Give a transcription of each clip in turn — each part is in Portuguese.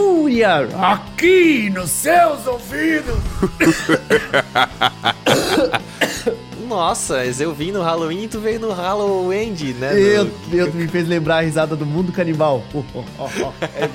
fúria aqui nos seus ouvidos. Nossa, eu vim no Halloween e tu veio no Halloween, né? Eu, No- eu me fez lembrar a risada do mundo canibal. Ó, ó, ó. É,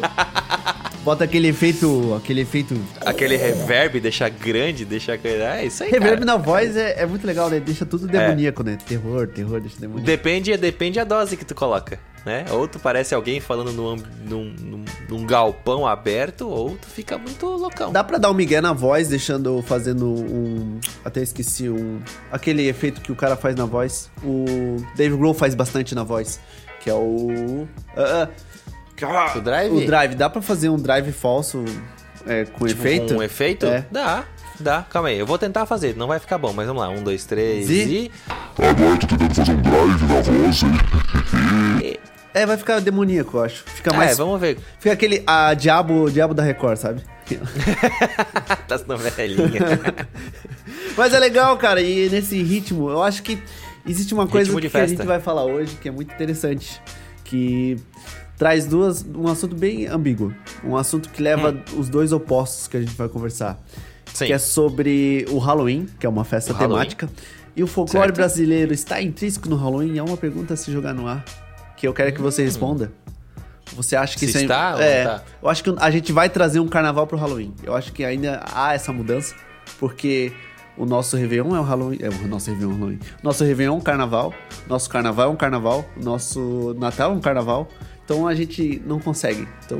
Bota aquele efeito, aquele efeito Aquele reverb deixa grande, deixa. É isso aí. reverb cara. na voz é, é muito legal, né? Deixa tudo demoníaco, né? Terror, terror, deixa demoníaco. Depende, depende a dose que tu coloca, né? Ou tu parece alguém falando num, num, num, num galpão aberto, ou tu fica muito loucão. Dá pra dar um migué na voz, deixando, fazendo um... Até esqueci, um... Aquele efeito que o cara faz na voz. O Dave Grohl faz bastante na voz. Que é o... ah, ah, O drive? O drive. Dá pra fazer um drive falso é, com Tipo, efeito? Com um efeito? É. Dá, dá. Calma aí, eu vou tentar fazer, não vai ficar bom, mas vamos lá. Um, dois, três Zi? e. Agora tô tentando fazer um drive na voz aí. É, vai ficar demoníaco, eu acho. Fica É, mais... vamos ver. Fica aquele... A diabo, diabo da Record, sabe? das novelinhas. Mas é legal, cara, e nesse ritmo, eu acho que existe uma coisa que a festa. gente vai falar hoje que é muito interessante, que traz duas, um assunto bem ambíguo, um assunto que leva os dois opostos que a gente vai conversar, Hum. Sim. que é sobre o Halloween, que é uma festa O Halloween. temática, e o folclore Certo. brasileiro está intrínseco no Halloween? É uma pergunta a se jogar no ar, que eu quero que você responda. Você acha que Hum. Se isso é- está é, tá? eu acho que a gente vai trazer um carnaval pro Halloween. Eu acho que ainda há essa mudança, porque o nosso Réveillon é o Halloween. É o nosso Réveillon é o Halloween. Nosso Réveillon é um carnaval. Nosso carnaval é um carnaval. Nosso Natal é um carnaval. Então a gente não consegue. Então.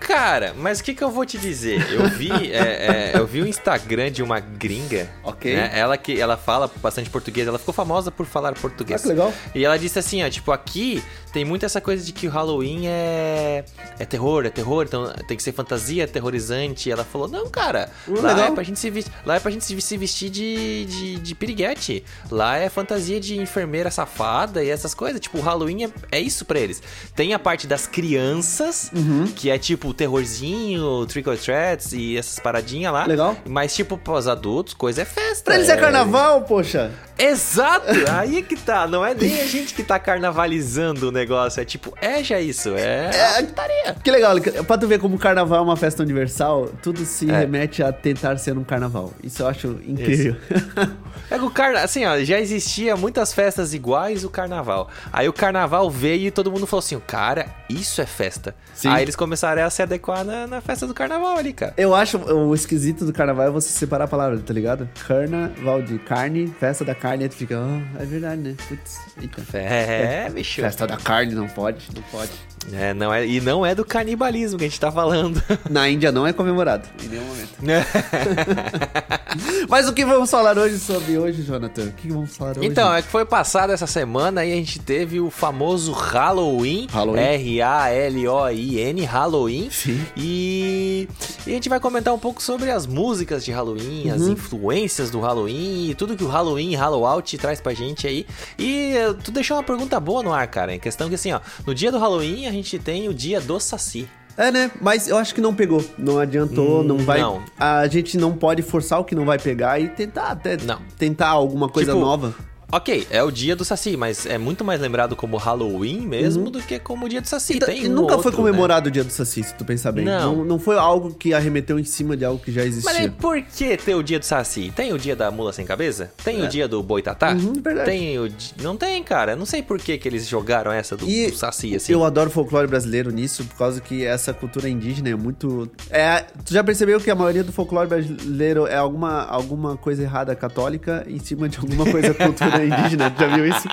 Cara, mas o que, que eu vou te dizer? Eu vi, é, é, eu vi o Instagram de uma gringa. Ok. né? Ela que ela fala bastante português, ela ficou famosa por falar português. Ah, que legal. E ela disse assim, ó, tipo, aqui tem muito essa coisa de que o Halloween é é terror, é terror, então tem que ser fantasia aterrorizante. E ela falou, não, cara, Uh, lá legal. é pra gente se vestir, lá é pra gente se se vestir de, de, de piriguete. Lá é fantasia de enfermeira safada e essas coisas. Tipo, o Halloween é, é isso pra eles. Tem a parte das crianças, Uhum. que é tipo terrorzinho, trick or treats e essas paradinhas lá. Legal. Mas tipo, pros adultos, coisa é festa. Pra eles é carnaval, poxa! Exato! Aí é que tá. Não é nem a gente que tá carnavalizando o negócio. É tipo, é já isso. É. É, putaria. Que legal, pra tu ver como o carnaval é uma festa universal, tudo se É. remete a tentar ser um carnaval. Isso eu acho incrível. É que o carna... Assim, ó, já existia muitas festas iguais o carnaval. Aí o carnaval veio e todo mundo falou assim: cara, isso é festa. Sim. Aí eles começaram a se adequar na, na festa do carnaval ali, cara. Eu acho o esquisito do carnaval é você separar a palavra, tá ligado? Carnaval de carne, festa da carne, aí tu fica, ah, é verdade, né? Putz, eita. É, bicho. Festa da carne, não pode, não pode. É, não é, e não é do canibalismo que a gente tá falando. Na Índia não é comemorado, em nenhum momento. Mas o que vamos falar hoje sobre hoje, Jonathan? O que vamos falar hoje? Então, é que foi passado essa semana e a gente teve o famoso Halloween. Halloween. R-A-L-O-I-N, Halloween. Sim. E... e a gente vai comentar um pouco sobre as músicas de Halloween, as Uhum. influências do Halloween e tudo que o Halloween e Hallowout traz pra gente aí. E eh, tu deixou uma pergunta boa no ar, cara. Em questão que assim, ó, no dia do Halloween a gente tem o dia do Saci. É, né? Mas eu acho que não pegou. Não adiantou, Hum, não vai. não. A gente não pode forçar o que não vai pegar e tentar até Não. tentar alguma coisa Tipo, nova. Ok, é o dia do Saci, mas é muito mais lembrado como Halloween mesmo do que como o dia do Saci. Então, Tem e um nunca outro, foi né? comemorado o dia do Saci, se tu pensar bem. Não. não. foi algo que arremeteu em cima de algo que já existia. Mas por que ter o dia do Saci? Tem o dia da mula sem cabeça? Tem o dia do boitatá? Uhum, verdade. Tem o Não tem, cara. Não sei por que, que eles jogaram essa do, E do Saci, assim. Eu adoro folclore brasileiro nisso, por causa que essa cultura indígena é muito. É, tu já percebeu que a maioria do folclore brasileiro é alguma, alguma coisa errada católica em cima de alguma coisa cultura indígena? Já viu isso?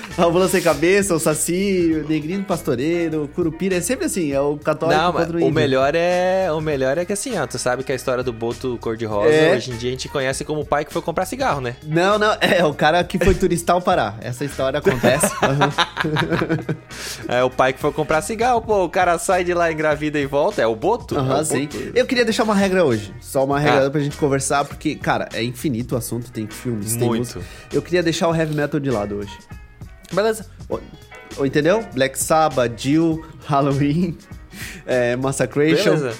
A mula sem cabeça, o saci, o negrinho pastoreiro, o curupira, é sempre assim, é o católico Não, contra o o índio. melhor é o melhor é que assim, ó, tu sabe que a história do boto cor-de-rosa É. hoje em dia a gente conhece como o pai que foi comprar cigarro, né? Não, não, é o cara que foi turistar ao Pará. Essa história acontece. É o pai que foi comprar cigarro, pô, o cara sai de lá engravida e volta, é o boto? é Aham, o sim. boto. Eu queria deixar uma regra hoje. Só uma regra Ah. pra gente conversar, porque, cara, é infinito o assunto, tem filmes, tem Muito. música. Eu queria deixar o heavy metal de lado hoje. Beleza. Ou entendeu? Black Sabbath, Jill, Halloween, é, Massacration. Beleza.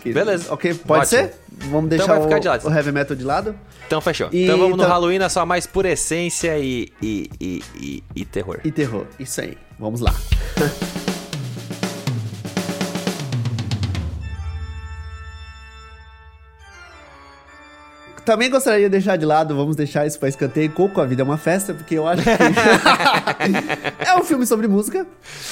Que- Beleza. Ok, pode Ótimo. ser? Vamos Então deixar ficar o, de lado. o heavy metal de lado? Então fechou. E então vamos no então- Halloween na sua mais pura essência e, e, e, e, e terror. E terror. Isso aí. Vamos lá. também gostaria de deixar de lado, vamos deixar isso pra escanteio, Coco, a vida é uma festa, porque eu acho que... é um filme sobre música,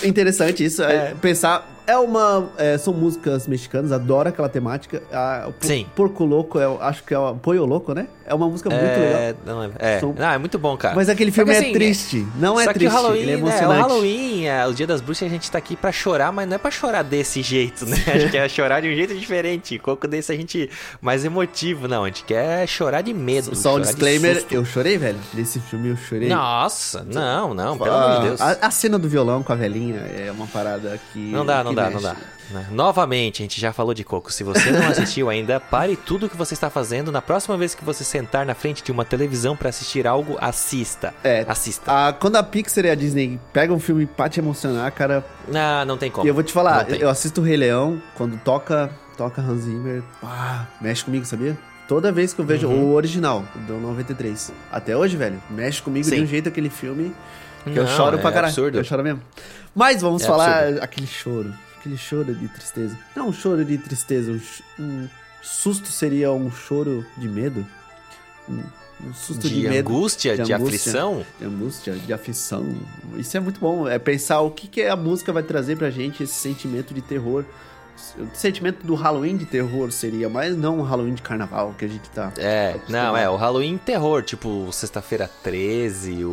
interessante isso, é. pensar... É uma... é, são músicas mexicanas, adoro aquela temática. A, Sim. Porco Louco, é, acho que é o Poio Louco, né? É uma música muito legal. é, não, é, é. São- Não, é muito bom, cara. Mas aquele filme que, é assim, triste, não é Só que triste, o Halloween, ele é né, o emocionante. Halloween, é, o Dia das Bruxas, a gente tá aqui pra chorar, mas não é pra chorar desse jeito, né? A gente quer chorar de um jeito diferente. Coco desse a gente mais emotivo, não. A gente quer chorar de medo. Só um disclaimer, eu chorei, velho. Nesse filme eu chorei. Nossa, não, não, pelo Ah, amor de Deus. A, a cena do violão com a velhinha é uma parada que. Não dá, não que dá, não dá. Né? Novamente, a gente já falou de Coco. Se você não assistiu ainda, pare tudo que você está fazendo. Na próxima vez que você sentar na frente de uma televisão pra assistir algo, assista. É. Assista. A, quando a Pixar e a Disney pegam um filme pra te emocionar, cara. Não, não tem como. E eu vou te falar, eu assisto o Rei Leão, quando toca, toca Hans Zimmer, pá, mexe comigo, sabia? Toda vez que eu vejo Uhum. o original, do 93. Até hoje, velho, mexe comigo de Sim. um jeito aquele filme que eu Não, choro é pra caralho. absurdo. Eu choro mesmo. Mas vamos É falar aquele choro. Aquele choro de tristeza. Não um choro de tristeza, um, um susto seria um choro de medo? Um, um susto de, de, medo. angústia, de de, angústia. aflição. De angústia, de aflição. Isso é muito bom. É pensar o que, que a música vai trazer pra gente, esse sentimento de terror. O sentimento do Halloween de terror seria, mas não o Halloween de carnaval que a gente tá. É, acostumado. não, é, o Halloween terror, tipo Sexta-feira 13, o,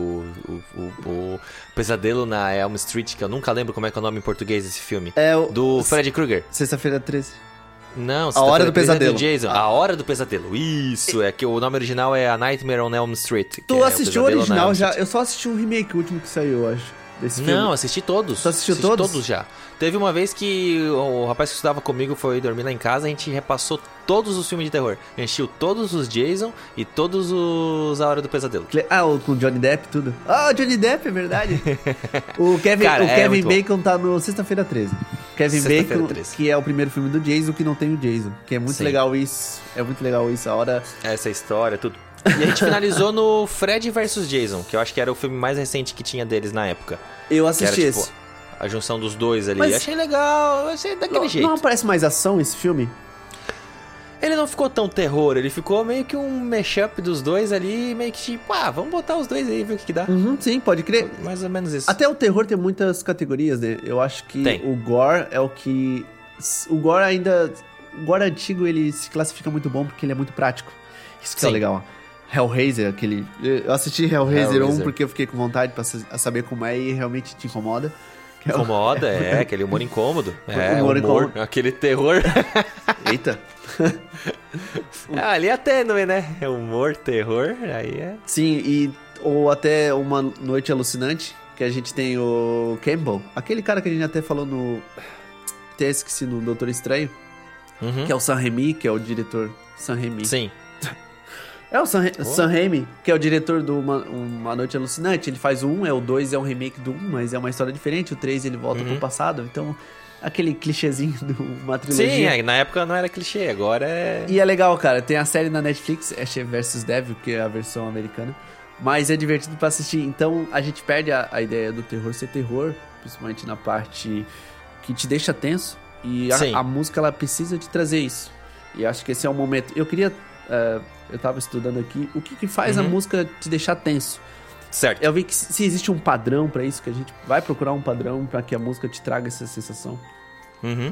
o, o, o Pesadelo na Elm Street, que eu nunca lembro como é que é o nome em português desse filme. É o. Do Freddy Krueger. Sexta-feira 13. Não, A Hora do Sexta-feira 13 é Pesadelo. do Jason. A Hora do Pesadelo. Isso, é que o nome original é A Nightmare on Elm Street. Tu é assistiu o original já? Eu só assisti o remake, último que saiu, eu acho. Desse filme. Não, assisti todos. Tu assistiu Assisti todos? todos já. Teve uma vez que o rapaz que estudava comigo foi dormir lá em casa, a gente repassou todos os filmes de terror. Assistiu todos os Jason e todos os A Hora do Pesadelo. Ah, o com Johnny Depp, tudo. Ah, o Johnny Depp, é verdade. o Kevin, Cara, o é Kevin bom. Bacon tá no Sexta-feira 13. Kevin Sexta-feira Bacon, 13. que é o primeiro filme do Jason que não tem o Jason. Que é muito Sim. legal isso. É muito legal isso. A hora. Essa história, tudo. E a gente finalizou no Fred vs Jason, que eu acho que era o filme mais recente que tinha deles na época. Eu Que era, assisti tipo, esse. a junção dos dois ali. Mas- Achei legal, achei daquele Não, jeito. não aparece mais ação esse filme? Ele não ficou tão terror, ele ficou meio que um mashup dos dois ali, meio que tipo, ah, vamos botar os dois aí e ver o que, que dá. Uhum, sim, pode crer. Mais ou menos isso. Até o terror tem muitas categorias, né? Eu acho que Tem. o gore é o que. O gore ainda. O gore antigo ele se classifica muito bom porque ele é muito prático. Isso que é Sim. legal. Hellraiser, aquele. Eu assisti Hellraiser 1 Hellraiser. porque eu fiquei com vontade pra sa- saber como é e realmente te incomoda. É Incomoda, é, aquele humor incômodo. É, Humor humor, incômodo. aquele terror. Eita! Ah, ali é tênue, né? É humor, terror, aí é. Sim, e. Ou até uma noite alucinante, que a gente tem o Campbell, aquele cara que a gente até falou no. Até esqueci no Doutor Estranho, Uhum. que é o Sam Raimi, que é o diretor. Sam Raimi. Sim. É o Sam, Oh. Sam Raimi, que é o diretor do Uma, Uma Noite Alucinante. Ele faz o 1, é o 2 é um remake do 1, mas é uma história diferente. O 3 ele volta Uhum. pro passado. Então, aquele clichêzinho de uma trilogia. Sim, é, na época não era clichê, agora é. E é legal, cara. Tem a série na Netflix, Ash vs Devil, que é a versão americana. Mas é divertido pra assistir. Então, a gente perde a, a ideia do terror ser terror, principalmente na parte que te deixa tenso. E a, a música, ela precisa de trazer isso. E acho que esse é o momento. Eu queria... eh, eu tava estudando aqui. O que que faz a Uhum. música te deixar tenso? Certo. Eu vi que se existe um padrão pra isso, que a gente vai procurar um padrão pra que a música te traga essa sensação. Uhum.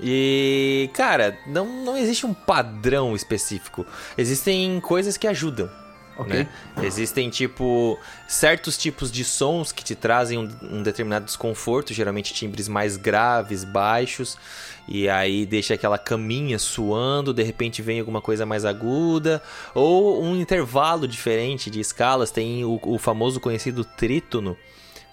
E, cara, não, não existe um padrão específico. Existem coisas que ajudam. Ok? né? Existem, tipo, certos tipos de sons que te trazem um, um determinado desconforto, geralmente timbres mais graves, baixos, e aí deixa aquela caminha suando, de repente vem alguma coisa mais aguda, ou um intervalo diferente de escalas, tem o, o famoso conhecido trítono,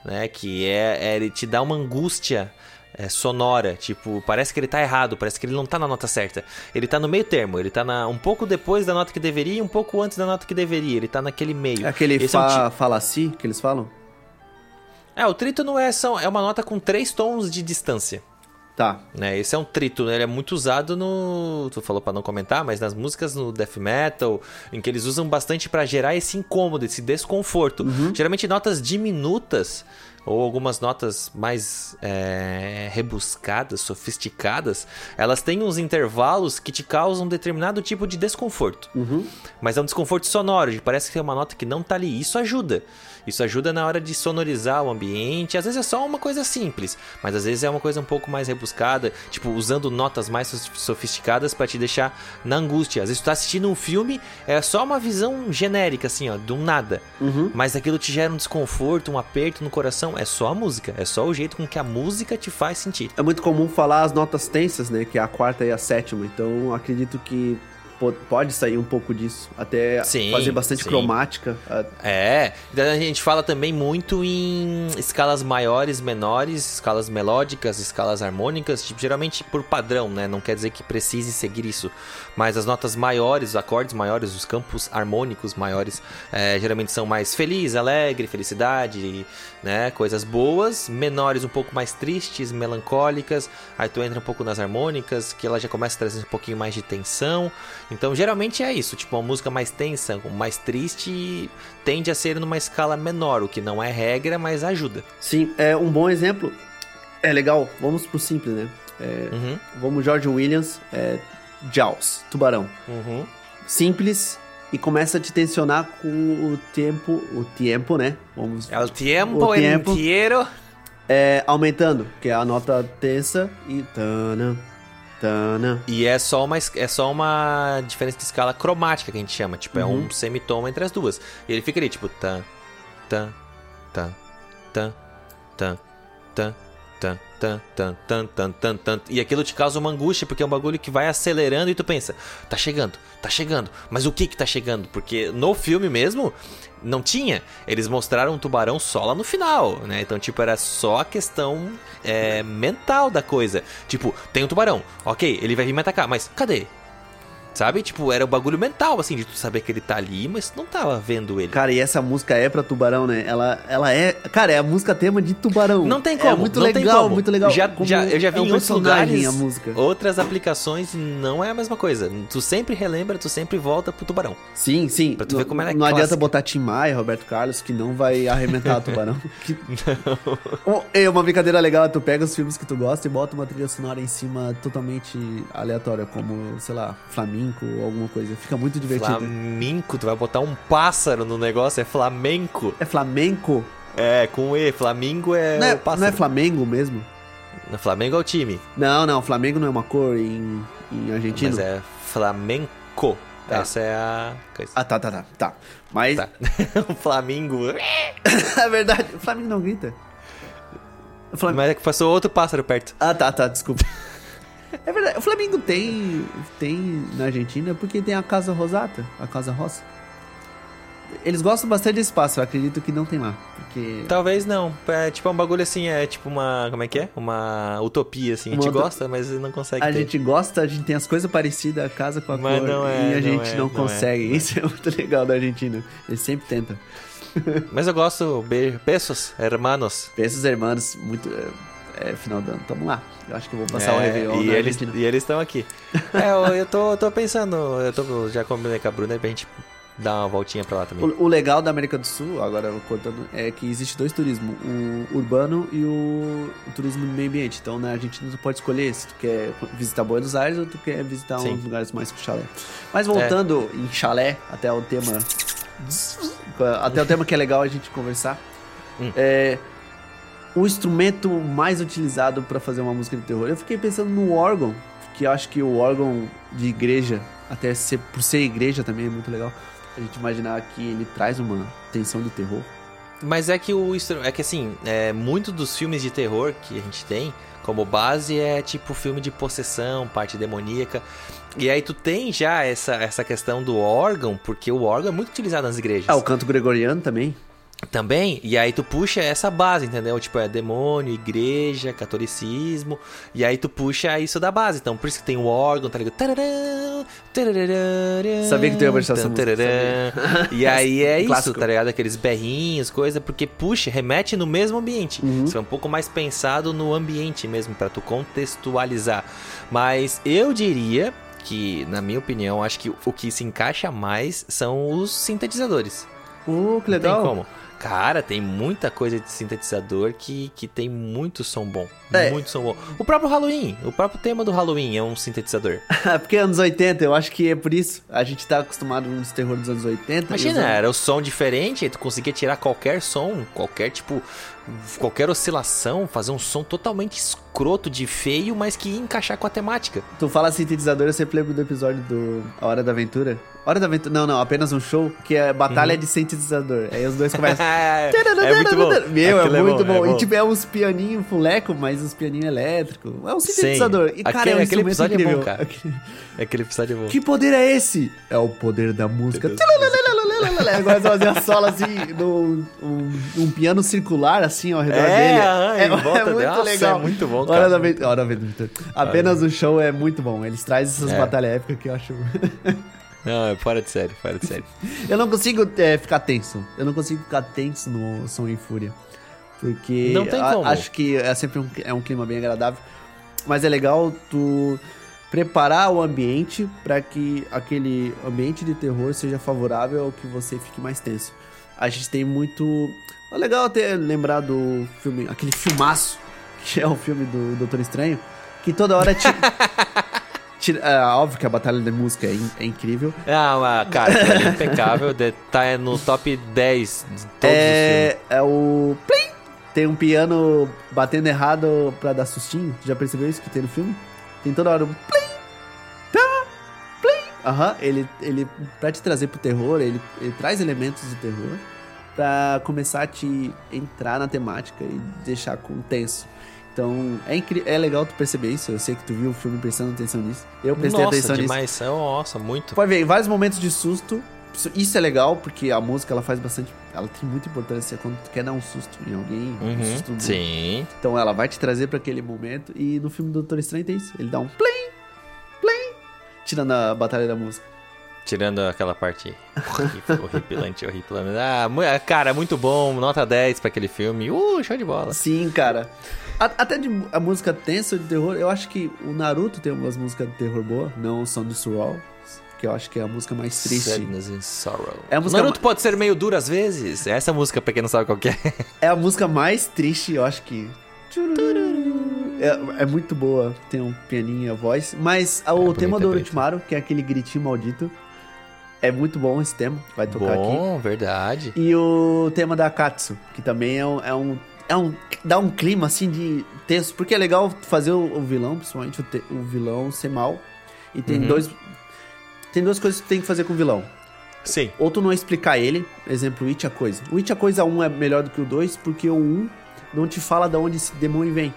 né? Que é, é- ele te dá uma angústia é, sonora, tipo, parece que ele tá errado, parece que ele não tá na nota certa. Ele tá no meio termo, ele tá na, um pouco depois da nota que deveria e um pouco antes da nota que deveria, ele tá naquele meio. É aquele Esse é um fa falaci que eles falam? É, o trítono é, são, é uma nota com três tons de distância. Tá. Né? Esse é um trítono, ele é muito usado no. Tu falou pra não comentar, mas nas músicas no death metal, em que eles usam bastante pra gerar esse incômodo, esse desconforto. Geralmente notas diminutas ou algumas notas mais é, rebuscadas, sofisticadas, elas têm uns intervalos que te causam um determinado tipo de desconforto. Mas é um desconforto sonoro, parece que é uma nota que não tá ali. Isso ajuda. Isso ajuda na hora de sonorizar o ambiente. Às vezes é só uma coisa simples, mas às vezes é uma coisa um pouco mais rebuscada, tipo usando notas mais sof- sofisticadas pra te deixar na angústia. Às vezes tu tá assistindo um filme, é só uma visão genérica assim, ó, do nada. Mas aquilo te gera um desconforto, um aperto no coração, é só a música, é só o jeito com que a música te faz sentir. É muito comum falar as notas tensas, né? Que é a quarta e a sétima. Então acredito que pode sair um pouco disso. Até Sim, fazer bastante sim. cromática. É, então a gente fala também muito em escalas maiores, menores, escalas melódicas, escalas harmônicas, tipo, geralmente por padrão, né? Não quer dizer que precise seguir isso. Mas as notas maiores, os acordes maiores, os campos harmônicos maiores, é, geralmente são mais feliz, alegre, felicidade, né? Coisas boas. Menores, um pouco mais tristes, melancólicas. Aí tu entra um pouco nas harmônicas, que ela já começa a trazer um pouquinho mais de tensão. Então, geralmente é isso. Tipo, uma música mais tensa, mais triste, tende a ser numa escala menor, o que não é regra, mas ajuda. Sim, é um bom exemplo. É legal, vamos pro simples, né? É, Uhum, Vamos George Williams, é, Jaws, Tubarão. uhum. Simples e começa a te tensionar com o tempo, o tempo, né? Vamos El tiempo, O tempo. entero. é, aumentando, que é a nota tensa e tana, tana. E é só uma é só uma diferença de escala cromática que a gente chama, tipo, é Uhum. um semitoma entre as duas. E ele fica ali tipo tan tan tan tan tan Tan, tan, tan, tan, tan, tan, tan. E aquilo te causa uma angústia, porque é um bagulho que vai acelerando e tu pensa, tá chegando, tá chegando. Mas o que que tá chegando? Porque no filme mesmo, não tinha. Eles mostraram um tubarão só lá no final, né? Então, tipo, era só a questão é, mental da coisa. Tipo, tem um tubarão, ok, ele vai vir me atacar, mas cadê? Sabe? Tipo, era o bagulho mental, assim, de tu saber que ele tá ali, mas tu não tava vendo ele. Cara, e essa música é pra tubarão, né? Ela, ela é. Cara, é a música tema de tubarão. Não tem como. É muito não legal, muito legal. Já, já, eu já vi é um em outros lugares a música. outras aplicações não é a mesma coisa. Tu sempre relembra, tu sempre volta pro tubarão. Sim, sim. Pra tu não, ver como ela é Não adianta clássica. botar Tim Maia, Roberto Carlos, que não vai arrebentar o tubarão. Que- Oh, É uma brincadeira legal, tu pega os filmes que tu gosta e bota uma trilha sonora em cima totalmente aleatória, como, sei lá, flamenco ou alguma coisa. Fica muito divertido. Flamenco, tu vai botar um pássaro no negócio, é flamenco. É flamenco? É, com E. Flamingo é, Não é, pássaro. não é Flamengo mesmo? No Flamengo é o time, Não, não, Flamengo não é uma cor em, em argentino. mas é flamenco. Tá. Essa é a coisa. Ah, tá, tá, tá. tá. Mas Tá. o Flamingo. é verdade, o Flamengo não grita. Mas é que passou outro pássaro perto. Ah, tá, tá, desculpa. É verdade, o Flamengo tem, tem na Argentina porque tem a Casa Rosata, a Casa Rosa. Eles gostam bastante desse pássaro, acredito que não tem lá. Porque. Talvez não. É tipo um bagulho assim, é tipo uma. Como é que é? Uma utopia, assim. a Uma gente uto- gosta, mas não consegue A ter. gente gosta, a gente tem as coisas parecidas, a casa com a Mas cor, não é, e a não gente é, não, não consegue. é, não é. Isso é muito legal da Argentina. Eles sempre tentam. Mas eu gosto. Beijo. Pesos, hermanos. Esses irmãos, muito. É, é final do ano. Tamo lá. Eu acho que eu vou passar o É, Réveillon e na eles. E eles estão aqui. é, eu, eu tô, tô pensando. Eu tô, já combinei com a Bruna pra gente dar uma voltinha pra lá também. O, o legal da América do Sul, agora cortando, é que existe dois turismos, o urbano e o, o turismo do meio ambiente. Então na Argentina tu pode escolher se tu quer visitar Buenos Aires ou tu quer visitar Sim. uns lugares mais com chalé. Mas voltando em chalé, até o tema. Até o tema que é legal a gente conversar. Hum. É. O instrumento mais utilizado pra fazer uma música de terror. Eu fiquei pensando no órgão, que eu acho que o órgão de igreja, até ser, por ser igreja também é muito legal. A gente imaginar que ele traz uma tensão de terror. Mas é que o é que assim, é, muito dos filmes de terror que a gente tem como base é tipo filme de possessão, parte demoníaca. E aí tu tem já essa, essa questão do órgão, porque o órgão é muito utilizado nas igrejas. Ah, o canto gregoriano também. Também, e aí tu puxa essa base, entendeu? Tipo, é demônio, igreja, catolicismo, e aí tu puxa isso da base. Então, por isso que tem o órgão, tá ligado? Tararã, tararã, Sabia que tu ia dessa tan, música. E aí é isso, tá ligado? Aqueles berrinhos, coisa, porque puxa, remete no mesmo ambiente. Uhum. Isso é um pouco mais pensado no ambiente mesmo, pra tu contextualizar. Mas eu diria que, na minha opinião, acho que o que se encaixa mais são os sintetizadores. Oh, que Não legal. tem como. Cara, tem muita coisa de sintetizador que, que tem muito som bom. É. Muito som bom. O próprio Halloween, o próprio tema do Halloween é um sintetizador. Porque anos 80, eu acho que é por isso. A gente tá acostumado nos terror dos anos 80. e Imagina, era o som diferente, aí tu conseguia tirar qualquer som, qualquer tipo, qualquer oscilação, fazer um som totalmente escroto de feio, mas que ia encaixar com a temática. Tu fala sintetizador, eu sempre lembro do episódio do A Hora da Aventura. Hora da Aventura, não, não, apenas um show, que é Batalha de Sintetizador. Aí os dois começam. é muito bom. Meu, é Aquilo muito bom. é E tipo, é uns pianinhos fuleco, mas uns pianinhos elétricos. É um Sim. sintetizador. E, cara, Aquele- é um aquele episódio é bom, incrível. cara. Aquele episódio é bom. Que poder é esse? É o poder da música. Agora você fazer a sola assim, no, um, um piano circular assim ao redor É, dele. é, volta é muito. Nossa, legal. é muito bom, cara. Hora da Aventura. Apenas o show é muito bom. Eles trazem essas É. batalhas épicas que eu acho. Não, é fora de série, fora de série. Eu não consigo é, ficar tenso. Eu não consigo ficar tenso no Som e Fúria. Porque Não tem a- como. acho que é sempre um, é um clima bem agradável. Mas é legal tu preparar o ambiente para que aquele ambiente de terror seja favorável ao que você fique mais tenso. A gente tem muito. É legal até lembrar do filme, aquele filmaço, que é o filme do Doutor Estranho, que toda hora te. tira- é, óbvio que a batalha de música é, in- é incrível. Ah, mas, cara, é impecável, de- tá no top 10 de todos os filmes. é, é o. Plim! Tem um piano batendo errado pra dar sustinho. Já percebeu isso que tem no filme? Tem toda hora um. Plim! Tá! Plim! Aham, ele, ele. Pra te trazer pro terror, ele, ele traz elementos do terror pra começar a te entrar na temática e deixar com tenso. Então, é, incri- é legal tu perceber isso. Eu sei que tu viu o filme prestando atenção nisso. Eu prestei Nossa, atenção nisso. demais. Nossa, muito. Pode ver, em vários momentos de susto. isso- é legal, porque a música ela faz bastante. Ela tem muita importância quando tu quer dar um susto em alguém. um Uhum, susto no- sim. Então ela vai te trazer pra aquele momento. E no filme do Doutor Estranho tem isso. Ele dá um plim, plim, tirando a batalha da música. Tirando aquela parte horrível, horripilante, horripilante. Ah, ah, cara, muito bom. Nota 10 pra aquele filme. Uh, show de bola. Sim, cara. A- até de a música tensa de terror, eu acho que o Naruto tem umas músicas de terror boa, não o Sound of Surround, que eu acho que é a música mais triste. Sadness and Sorrow. É a música Naruto ma- pode ser meio duro às vezes. Essa música, pra quem não sabe qual é. É a música mais triste, eu acho que. É, é muito boa, tem um pianinho a voz. Mas a- o bonito, tema é do. Orochimaru, que é aquele gritinho maldito, é muito bom esse tema, vai tocar aqui. Bom, verdade. E o tema da Katsu, que também é um. É um, é um dá um clima assim de tenso, porque é legal fazer o, o vilão, principalmente o, te- o vilão ser mal. E tem Uhum. dois. Tem duas coisas que tu tem que fazer com o vilão. Sim. Ou tu não explicar ele, exemplo, o It a Coisa. O It a Coisa 1 é melhor do que o 2 porque o 1 não te fala de onde esse demônio vem.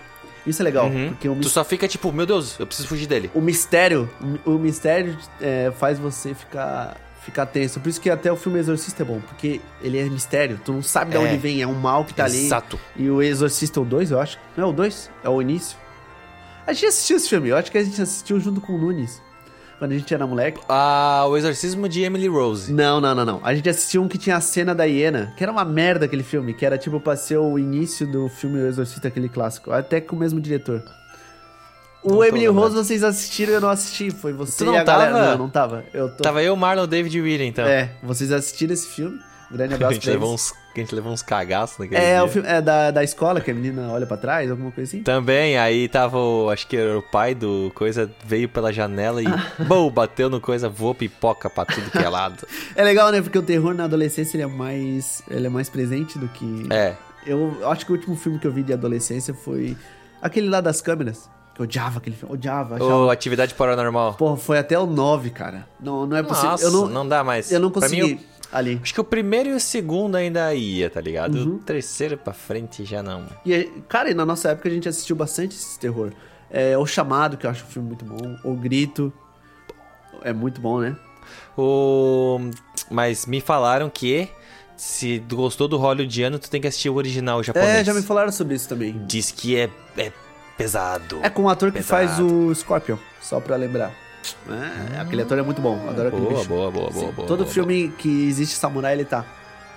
Isso é legal, Uhum. porque o, Tu só fica tipo, meu Deus, eu preciso fugir dele. o mistério, o mistério é, faz você ficar, ficar tenso. Por isso que até o filme Exorcista é bom, porque ele é mistério, tu não sabe de É. onde vem, é um mal que tá ali. Exato. E o Exorcista é o 2, eu acho. Não é o 2? É o início. A gente assistiu esse filme, eu acho que a gente assistiu junto com o Nunes. Quando a gente era moleque. Ah, o Exorcismo de Emily Rose. Não, não, não, não. A gente assistiu um que tinha a cena da hiena, que era uma merda aquele filme, que era tipo pra ser o início do filme O Exorcista, aquele clássico. Até com o mesmo diretor. O Não Emily. Rose vocês assistiram e eu não assisti. Foi você Tu não e a galera. tava? Não, não tava. Eu tô... Tava eu, Marlon, David e William, então. É, vocês assistiram esse filme. Grande a, abraço gente pra levou uns, a gente levou uns cagaços naquele É, dia. o filme é da, da escola, que a menina olha pra trás, alguma coisa assim. Também, aí tava, o, acho que era o pai do coisa, veio pela janela e, bom, bateu no coisa, voou pipoca pra tudo que é lado. É legal, né? Porque o terror na adolescência ele é mais, ele é mais presente do que. É, Eu acho que o último filme que eu vi de adolescência foi aquele lá das câmeras. Que eu odiava aquele filme. Odiava, achava. Atividade Paranormal. Porra, foi até o 9, cara. Não, não é possível. Nossa, eu não, não, dá mais. eu não mim, consegui o- ali. acho que o primeiro e o segundo ainda ia, tá ligado? Uhum. O terceiro pra frente já não. E, cara, e na nossa época a gente assistiu bastante esse terror. É, o Chamado, que eu acho um filme muito bom. O Grito. É muito bom, né? O... Mas me falaram que se gostou do hollywoodiano, tu tem que assistir o original japonês. É, já me falaram sobre isso também. Diz que é, é pesado. É com o ator que Pesado. faz o Scorpion, só pra lembrar. É, aquele ator é muito bom, adoro aquele Boa, bicho. boa, boa, boa, Sim, boa, Todo boa, filme que existe samurai, ele tá.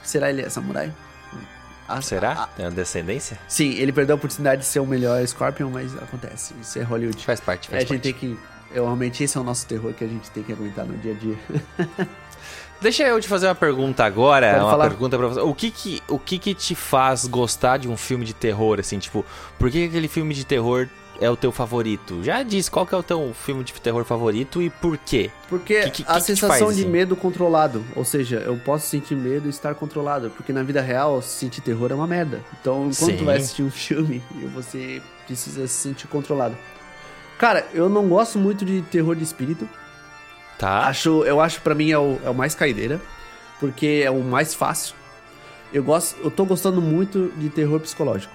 Será ele é samurai? Ah, Será? ah, Tem uma descendência? sim, ele perdeu a oportunidade de ser o melhor Scorpion, mas acontece. Isso é Hollywood. Faz parte, É, faz a gente parte. tem que Eu, realmente esse é o nosso terror que a gente tem que aguentar no dia a dia. Deixa eu te fazer uma pergunta agora, Pode uma falar. pergunta pra você. O que que, o que que te faz gostar de um filme de terror, assim, tipo, por que que aquele filme de terror é o teu favorito? Já diz qual que é o teu filme de terror favorito e por quê? Porque Que- que- a que sensação faz, de assim? medo controlado, ou seja, eu posso sentir medo e estar controlado, porque na vida real sentir terror é uma merda. Então, quando Sim. tu vai assistir um filme, você precisa se sentir controlado. Cara, eu não gosto muito de terror de espírito. Tá? Acho, eu acho para mim é o, é o mais caideira, porque é o mais fácil. Eu gosto, eu tô gostando muito de terror psicológico.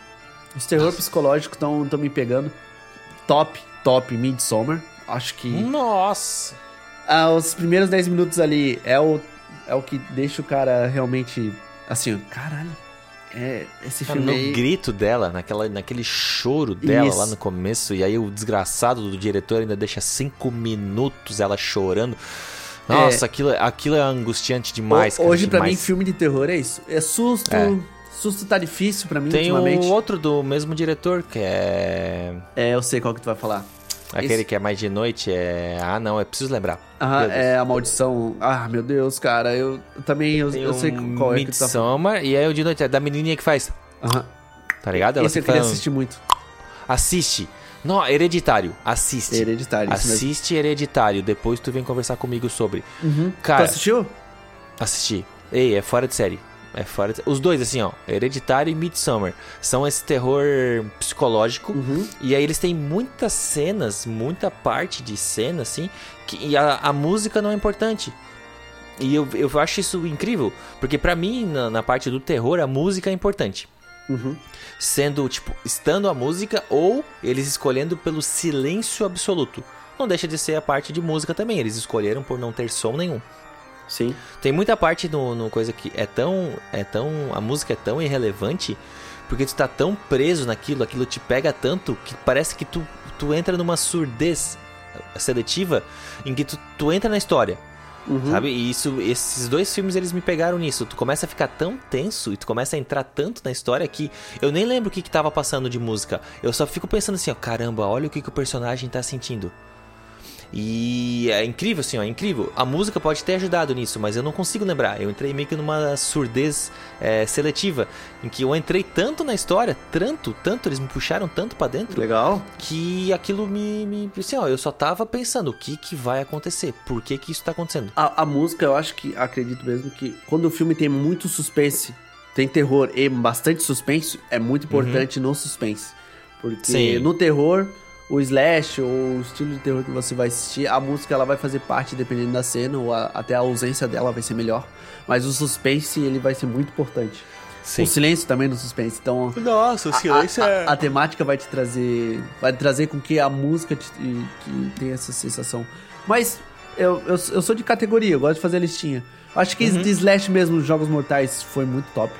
Os terror psicológicos estão me pegando. Top, top Midsommar. Acho que Nossa! ah, os primeiros 10 minutos ali é o, é o que deixa o cara realmente assim, caralho. É, esse Cara, filme no aí, grito dela, naquela, naquele choro dela Isso. lá no começo, e aí o desgraçado do diretor ainda deixa cinco minutos ela chorando. Nossa, aquilo, aquilo é angustiante demais, cara, hoje pra mim filme de terror é isso. É susto, É. susto tá difícil pra mim Tem ultimamente. um outro do mesmo diretor, que é. É, eu sei qual que tu vai falar. Aquele Esse- que é mais de noite, é. Ah, não, é preciso lembrar. Deus. é a maldição. Ah, meu Deus, cara, eu também eu, eu sei qual é que tá. Midsommar, e aí o de noite é da menininha que faz. Aham. Tá ligado? Ela Esse eu queria falando, assistir muito. Assiste. Não, hereditário. Assiste. Hereditário. Assiste hereditário. Depois tu vem conversar comigo sobre. Uhum. Cara, tu assistiu? Assisti. Ei, é fora de série. É fora de... Os dois, assim, ó. Hereditário e Midsommar. São esse terror psicológico. Uhum. E aí eles têm muitas cenas, muita parte de cena, assim, que e a, a música não é importante. E eu, eu acho isso incrível, porque pra mim, na, na parte do terror, a música é importante. Uhum. Sendo, tipo, estando a música ou eles escolhendo pelo silêncio absoluto. Não deixa de ser a parte de música também, eles escolheram por não ter som nenhum. Sim. Tem muita parte no, no coisa que é tão. É tão. A música é tão irrelevante. Porque tu tá tão preso naquilo, aquilo te pega tanto que parece que tu, tu entra numa surdez seletiva em que tu, tu entra na história. Uhum. Sabe? E isso, esses dois filmes eles me pegaram nisso. Tu começa a ficar tão tenso e tu começa a entrar tanto na história que eu nem lembro o que, que tava passando de música. Eu só fico pensando assim, ó, caramba, olha o que, que o personagem tá sentindo. E é incrível, assim, ó, é incrível. A música pode ter ajudado nisso, mas eu não consigo lembrar. Eu entrei meio que numa surdez é, seletiva, em que eu entrei tanto na história, tanto, tanto, eles me puxaram tanto pra dentro, Legal. que aquilo me, me assim, ó, eu só tava pensando o que que vai acontecer, por que que isso tá acontecendo. A, a música, eu acho que, acredito mesmo que quando o filme tem muito suspense, tem terror e bastante suspense, é muito importante no suspense. Porque Uhum. Sim. no terror, o slash ou o estilo de terror que você vai assistir, a música ela vai fazer parte dependendo da cena, ou a- até a ausência dela vai ser melhor. Mas o suspense, ele vai ser muito importante. Sim. O silêncio também no suspense. Então, Nossa, o a, a- a temática vai te trazer. Vai trazer com que a música te, que tenha essa sensação. Mas eu, eu, eu sou de categoria, eu gosto de fazer a listinha. Acho que de Slash mesmo, os Jogos Mortais, foi muito top.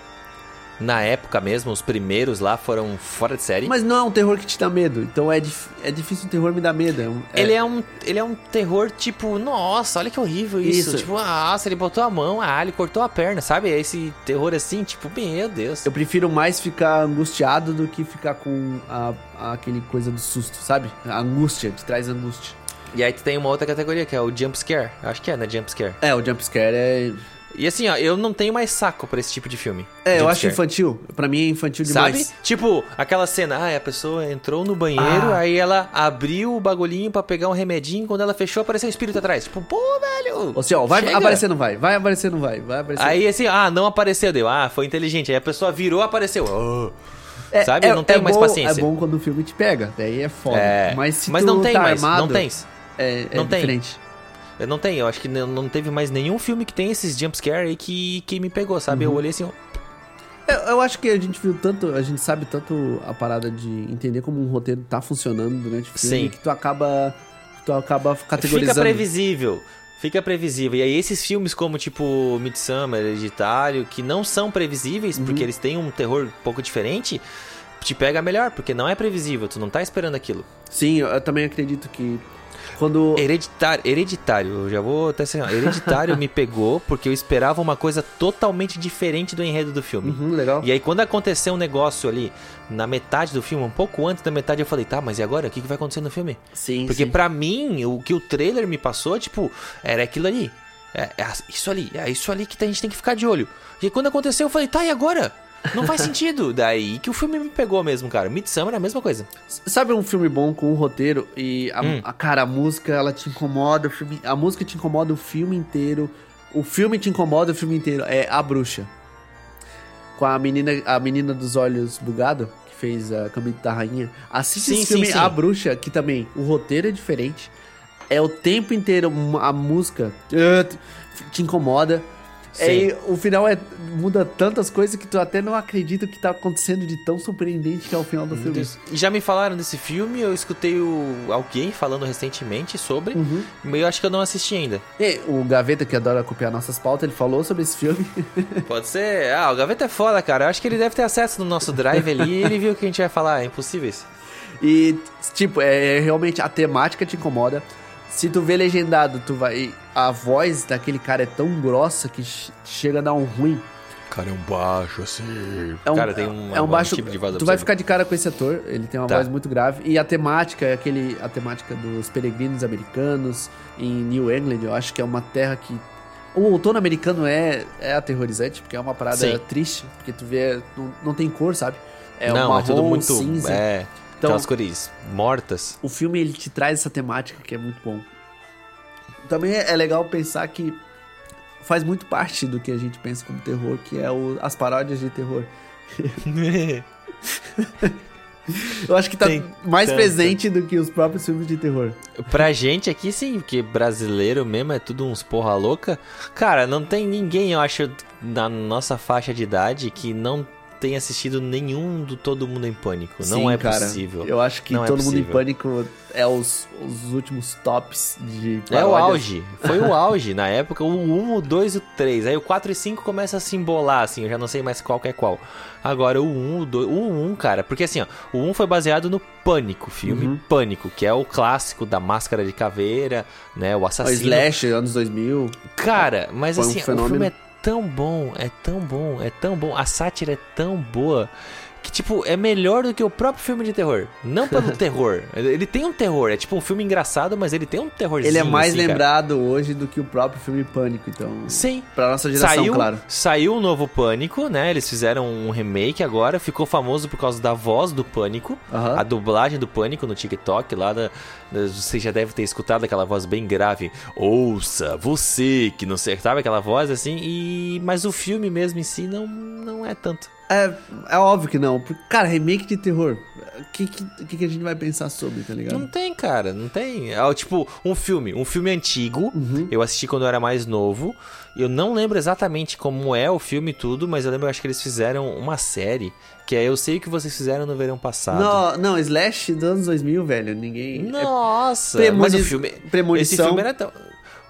Na época mesmo, os primeiros lá foram fora de série. Mas não é um terror que te dá medo. Então é, dif- é difícil um terror me dar medo. É um- é- Ele é, um, ele é um terror tipo, nossa, olha que horrível isso. Isso. Tipo, nossa, ele botou a mão, ah, ele cortou a perna, sabe? É Esse terror assim, tipo, meu Deus. Eu prefiro mais ficar angustiado do que ficar com a, a- aquele coisa do susto, sabe? A angústia, te traz angústia. E aí tu tem uma outra categoria, que é o jump scare. Acho que é, né? Jump scare. É, o jumpscare é. E assim, ó, eu não tenho mais saco pra esse tipo de filme. É, eu acho infantil. Pra mim é infantil demais. Sabe? Tipo, aquela cena, ah, a pessoa entrou no banheiro, Ah. aí ela abriu o bagulhinho pra pegar um remedinho, quando ela fechou, apareceu um espírito atrás. Tipo, pô, velho. Ou assim, ó, vai chega. aparecer, não vai. Vai aparecer, não vai. Vai aparecer. Aí assim, ah, não apareceu, deu. Ah, foi inteligente. Aí a pessoa virou, apareceu. Oh. É- Sabe? Eu não tenho mais bom, paciência. É bom quando o filme te pega, daí é foda. É, Mas se mas tu não tem tá mais, armado, não tens. é, é não tem. Eu não tenho, eu acho que não, não teve mais nenhum filme que tem esses jumpscare aí que, que me pegou, sabe? Uhum. Eu olhei assim, Eu, eu acho que a gente viu tanto, a gente sabe tanto a parada de entender como um roteiro tá funcionando durante o filme Sim. que tu acaba, tu acaba fica categorizando. previsível. Fica previsível. E aí esses filmes como tipo Midsummer, Hereditário, que não são previsíveis, Uhum. porque eles têm um terror um pouco diferente, te pega melhor, porque não é previsível, tu não tá esperando aquilo. Sim, eu, eu também acredito que Quando. Hereditário, hereditário, eu já vou até assim, ó, hereditário me pegou porque eu esperava uma coisa totalmente diferente do enredo do filme. Uhum, legal. E aí quando aconteceu um negócio ali na metade do filme, um pouco antes da metade, eu falei, tá, mas e agora? O que, que vai acontecer no filme? Sim, Porque pra mim, o que o trailer me passou, tipo, era aquilo ali. É, é isso ali, é isso ali que a gente tem que ficar de olho. E aí, quando aconteceu, eu falei, tá, e agora? Não faz sentido. Daí que o filme me pegou mesmo, cara. Midsummer é a mesma coisa. Sabe um filme bom com um roteiro e a, Hum. a- cara, a música ela te incomoda, o filme, a música te incomoda o filme inteiro, o filme te incomoda o filme inteiro. É A Bruxa. Com a menina, a menina dos olhos bugado, que fez a Caminho da Rainha. Assiste Sim, esse sim, filme sim. A Bruxa, que também o roteiro é diferente. É o tempo inteiro a música uh, te incomoda. Sim. É, o final é muda tantas coisas que tu até não acredita que tá acontecendo de tão surpreendente que é o final do filme. E Já me falaram desse filme, eu escutei o, alguém falando recentemente sobre, Uhum. mas eu acho que eu não assisti ainda. E o Gaveta, que adora copiar nossas pautas, ele falou sobre esse filme. Pode ser. Ah, o Gaveta é foda, cara. Eu acho que ele deve ter acesso no nosso drive ali e ele viu o que a gente vai falar. É impossível isso. E, tipo, é realmente a temática te incomoda. Se tu vê legendado, tu vai. A voz daquele cara é tão grossa que che- chega a dar um ruim. Cara, é um baixo assim. É um, cara, tem um, é um baixo. tipo de voz tu vai ficar de cara com esse ator, ele tem uma Tá. voz muito grave. E a temática é aquele. A temática dos peregrinos americanos em New England, eu acho que é uma terra que. O outono americano é, é aterrorizante, porque é uma parada Sim. triste, porque tu vê. Não, não tem cor, sabe? É não, um é tudo marrom, muito. cinza. É. Então- aquelas cores mortas. o filme ele te traz essa temática que é muito bom. Também é legal pensar que faz muito parte do que a gente pensa como terror, que é o- as paródias de terror. Eu acho que tá Tem mais tanta. presente do que os próprios filmes de terror. Pra gente aqui, sim, porque brasileiro mesmo é tudo uns porra louca. Cara, não tem ninguém, eu acho, na nossa faixa de idade que não tenha assistido nenhum do Todo Mundo em Pânico. não Sim, é cara, possível. Eu acho que Não é Todo Mundo em. Pânico é os, os últimos tops de É o paródias. auge. Foi o auge na época. O 1, o 2 e o 3. Aí o 4 e 5 começa a se embolar, assim. Eu já não sei mais qual que é qual. Agora o 1, o 2. O 1, cara. Porque assim, ó. O 1 foi baseado no Pânico, filme Uhum. Pânico, que é o clássico da máscara de caveira, né? O O assassino. Slash, anos 2000. Cara, mas Foi um assim, o fenômeno. filme é tão bom, é tão bom, é tão bom. A sátira é tão boa. Que, tipo, é melhor do que o próprio filme de terror. Não pelo terror. Ele tem um terror. É tipo um filme engraçado, mas ele tem um terrorzinho. Ele é mais assim, cara. lembrado hoje do que o próprio filme Pânico, então. Sim. Pra nossa geração, Saiu, claro. saiu um novo Pânico, né? Eles fizeram um remake agora. Ficou famoso por causa da voz do Pânico. Aham. A dublagem do Pânico no TikTok lá da, da- Você já deve ter escutado aquela voz bem grave. Ouça, você, que não sei. Sabe aquela voz assim? E. Mas o filme mesmo em si não, não é tanto. É, é óbvio que não. porque, Cara, remake de terror. O que, que, que a gente vai pensar sobre, tá ligado? Não tem, cara, não tem. É tipo, um filme, um filme antigo. Uhum. Eu assisti quando eu era mais novo. Eu não lembro exatamente como é o filme e tudo, mas eu lembro, eu acho que eles fizeram uma série. Que é Eu Sei O Que Vocês Fizeram no Verão Passado. Não, não, Slash dos anos 2000, velho. Ninguém. é Nossa! Premoni- Mas o filme. premonição. Esse filme era tão.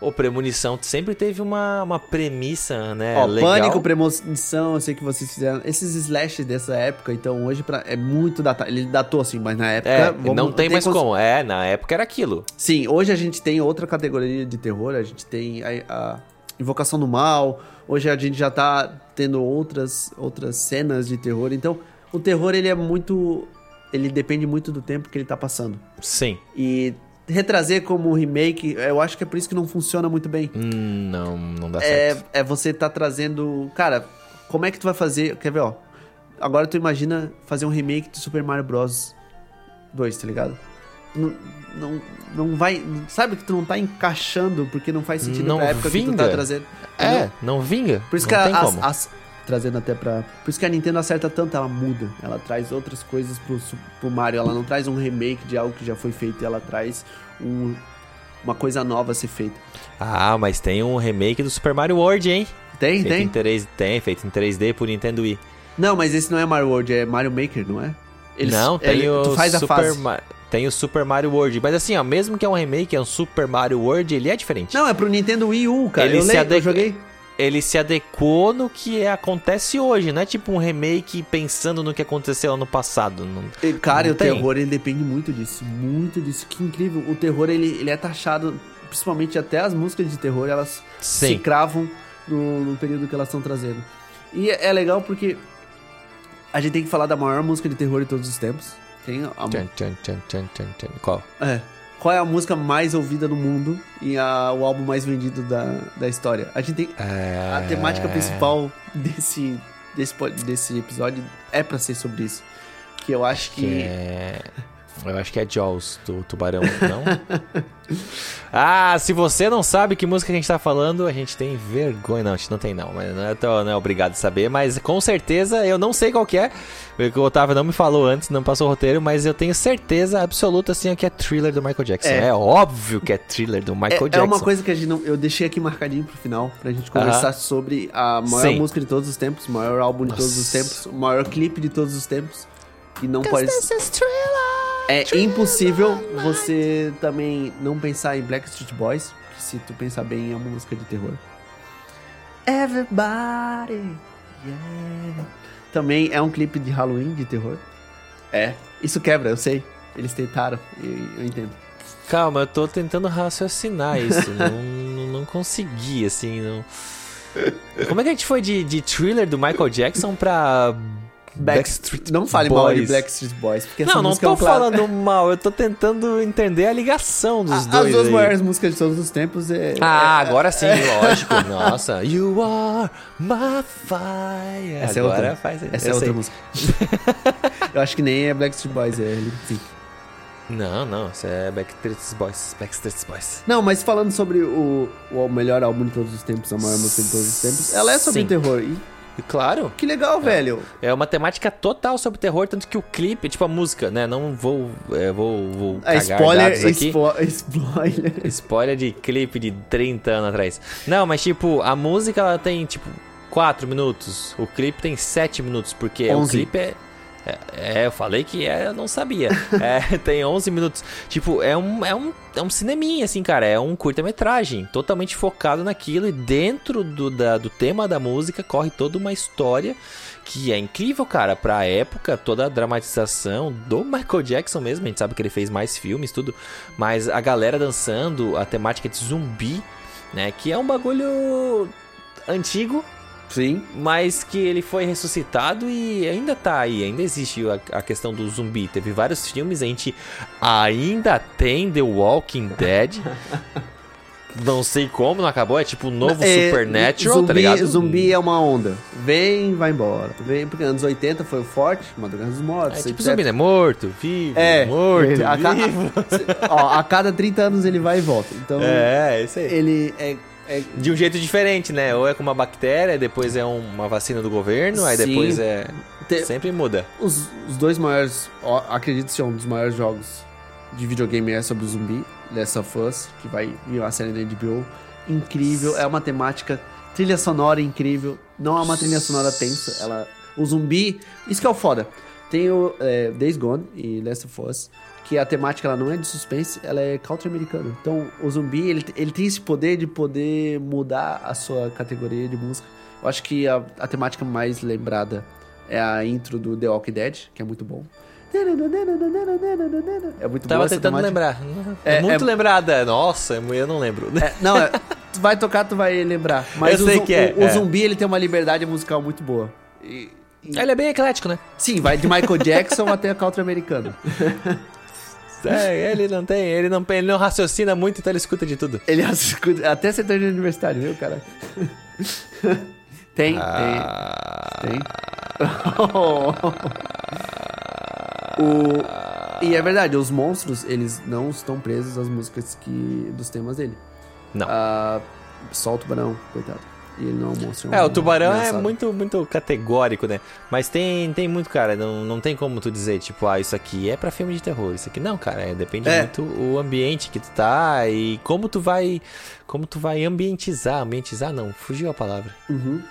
O Premonição sempre teve uma, uma premissa, né? Ó, legal. Pânico, Premonição, eu sei que vocês fizeram. Esses slash dessa época, então hoje pra, é muito datado. Ele datou assim, mas na época. É, vamos- não tem mais cons- como. É, na época era aquilo. Sim, hoje a gente tem outra categoria de terror. A gente tem a, a Invocação do Mal. Hoje a gente já tá tendo outras, outras cenas de terror. Então, o terror, ele é muito. Ele depende muito do tempo que ele tá passando. Sim. E retrazer como remake, eu acho que é por isso que não funciona muito bem. Hum, não, não dá certo. É, é você tá trazendo. Cara, como é que tu vai fazer. Quer ver, ó? Agora tu imagina fazer um remake de Super Mario Bros. 2, tá ligado? Não, não, não vai. Sabe que tu não tá encaixando porque não faz sentido Não pra época que tu vinga. tá trazendo. É, não vinga. Por isso não que as, as- Trazendo até pra. Por isso que a Nintendo acerta tanto, ela muda. Ela traz outras coisas pro, pro Mario. Ela não traz um remake de algo que já foi feito, ela traz um- uma coisa nova a ser feita. Ah, mas tem um remake do Super Mario World, hein? Tem, feito tem? Em 3, tem, feito em 3D por Nintendo Wii. Não, mas esse não é Mario World, é Mario Maker, não é? Eles- não, tem ele- o Tu faz a Super fase. Ma- Tem o Super Mario World. Mas assim, ó, mesmo que é um remake, é um Super Mario World, ele é diferente. Não, é pro Nintendo Wii U, cara. Ele eu, se adequa- eu joguei. Ele se adequou no que acontece hoje, não é tipo um remake pensando no que aconteceu ano passado. Não, E, Cara, Não o tem. terror ele depende muito disso, muito disso. Que incrível. O terror ele, ele é taxado, principalmente até as músicas de terror, elas se Sim. cravam no, no período que elas estão trazendo. E é é legal porque a gente tem que falar da maior música de terror de todos os tempos. Tem a, tchan, tchan, tchan. Qual? é. Qual é a música mais ouvida no mundo e a- o álbum mais vendido da, da história? A gente tem É... a temática principal desse, desse, desse episódio é pra ser sobre isso. Que eu acho Que que. É... Eu acho que é Jaws do tubarão, não? ah, se você não sabe que música a gente tá falando, a gente tem vergonha. Não, a gente não tem não, mas não é, tão- não é obrigado a saber, mas com certeza eu não sei qual que é. O Otávio não me falou antes, não passou o roteiro, mas eu tenho certeza absoluta assim que é thriller do Michael Jackson. É. É, óbvio que é thriller do Michael É, é Jackson. uma coisa que a gente não, eu deixei aqui marcadinho pro final, pra gente conversar Aham. sobre a maior Sim. música de todos os tempos, o maior álbum de todos os tempos, o maior clipe de todos os tempos. E não pode. This is thriller. É impossível você também não pensar em Black Street Boys, que se tu pensar bem é uma música de terror. Everybody, yeah. Também é um clipe de Halloween de terror. É, isso quebra, eu sei. Eles tentaram, eu, eu entendo. Calma, eu tô tentando raciocinar isso. não, não, não consegui, assim, não. Como é que a gente foi de, de thriller do Michael Jackson pra Backstreet não fale mal de Boys? Black Street Boys, porque essa Não, não música é tô um clara- falando mal, eu tô tentando entender a ligação dos A- dois. As duas aí. maiores músicas de todos os tempos é. Ah, é- agora sim, lógico. Nossa. You are my fire. Essa é agora outra. faz Essa é outra sei. música. eu acho que nem é Black Street Boys, é Sync. Não, não, isso é Backstreet Boys. Backstreet Boys. Não, mas falando sobre o, o melhor álbum de todos os tempos, a maior música de todos os tempos, ela é sobre Sim. terror. E claro, que legal, velho. É uma temática total sobre terror, tanto que o clipe, tipo a música, né? Não vou. é, vou, vou cagar spoiler, spo- spoiler. Spoiler de clipe de 30 anos atrás. Não, mas tipo, a música ela tem tipo 4 minutos. O clipe tem 7 minutos, porque o 11. clipe é. É, é, eu falei que é, eu não sabia. É, tem 11 minutos. Tipo, é um, é um, é um cineminha, assim, cara. É um curta-metragem, totalmente focado naquilo. E dentro do, da- do tema da música corre toda uma história que é incrível, cara. Pra época, toda a dramatização do Michael Jackson mesmo. A gente sabe que ele fez mais filmes, tudo. Mas a galera dançando, a temática de zumbi, né? Que é um bagulho antigo, Sim. mas que ele foi ressuscitado e ainda tá aí, ainda existe a, a questão do zumbi. Teve vários filmes, a gente ainda tem The Walking Dead. não sei como, não acabou, é tipo o novo É, Supernatural, zumbi, tá ligado? Zumbi é uma onda. Vem, vai embora. Vem, porque anos 80 foi o forte, Madrugada dos Mortos. É tipo etc. zumbi, né? Morto, vivo, É, morto, a, ca- vivo. ó, a cada 30 anos ele vai e volta. Então, É, isso aí. ele é, é De um jeito diferente, né? Ou é com uma bactéria, depois é um- uma vacina do governo, aí Sim. depois é. te- Sempre muda. os, os dois maiores, acredito são um dos maiores jogos de videogame é sobre o zumbi, Last of Us, que vai vir uma série da HBO. Incrível, é uma temática, trilha sonora incrível, não é uma trilha sonora tensa, ela, o zumbi, isso que é o foda. Tem o é, Days Gone e Last of Us, que a temática ela não é de suspense, ela é country americana. Então, o zumbi, ele, ele tem esse poder de poder mudar a sua categoria de música. Eu acho que a, a temática mais lembrada é a intro do The Walking Dead, que é muito bom. É muito Tava tentando temática. lembrar. É, É, muito é- lembrada. Nossa, eu não lembro. É, não, é, tu vai tocar, tu vai lembrar. Mas Eu o, sei zu- que é, o, o é. zumbi, ele tem uma liberdade musical muito boa. E- e- Ele é bem eclético, né? sim, vai de Michael Jackson até a country americana. É, ele não tem, ele não, ele não raciocina muito, então ele escuta de tudo. Ele escuta- até sertanejo universitário, viu, cara? Tem, Ah. tem, tem. o... E é verdade, os monstros, eles não estão presos às músicas que... dos temas dele. Não. Ah, só o tubarão, coitado. E ele não é um monstro. É, o tubarão é muito, muito categórico, né? Mas tem, tem muito, cara, não, não tem como tu dizer, tipo, ah, isso aqui é pra filme de terror. Isso aqui não, cara, é, depende É. muito o ambiente que tu tá e como tu vai, como tu vai ambientizar, ambientizar não, fugiu a palavra. Uhum.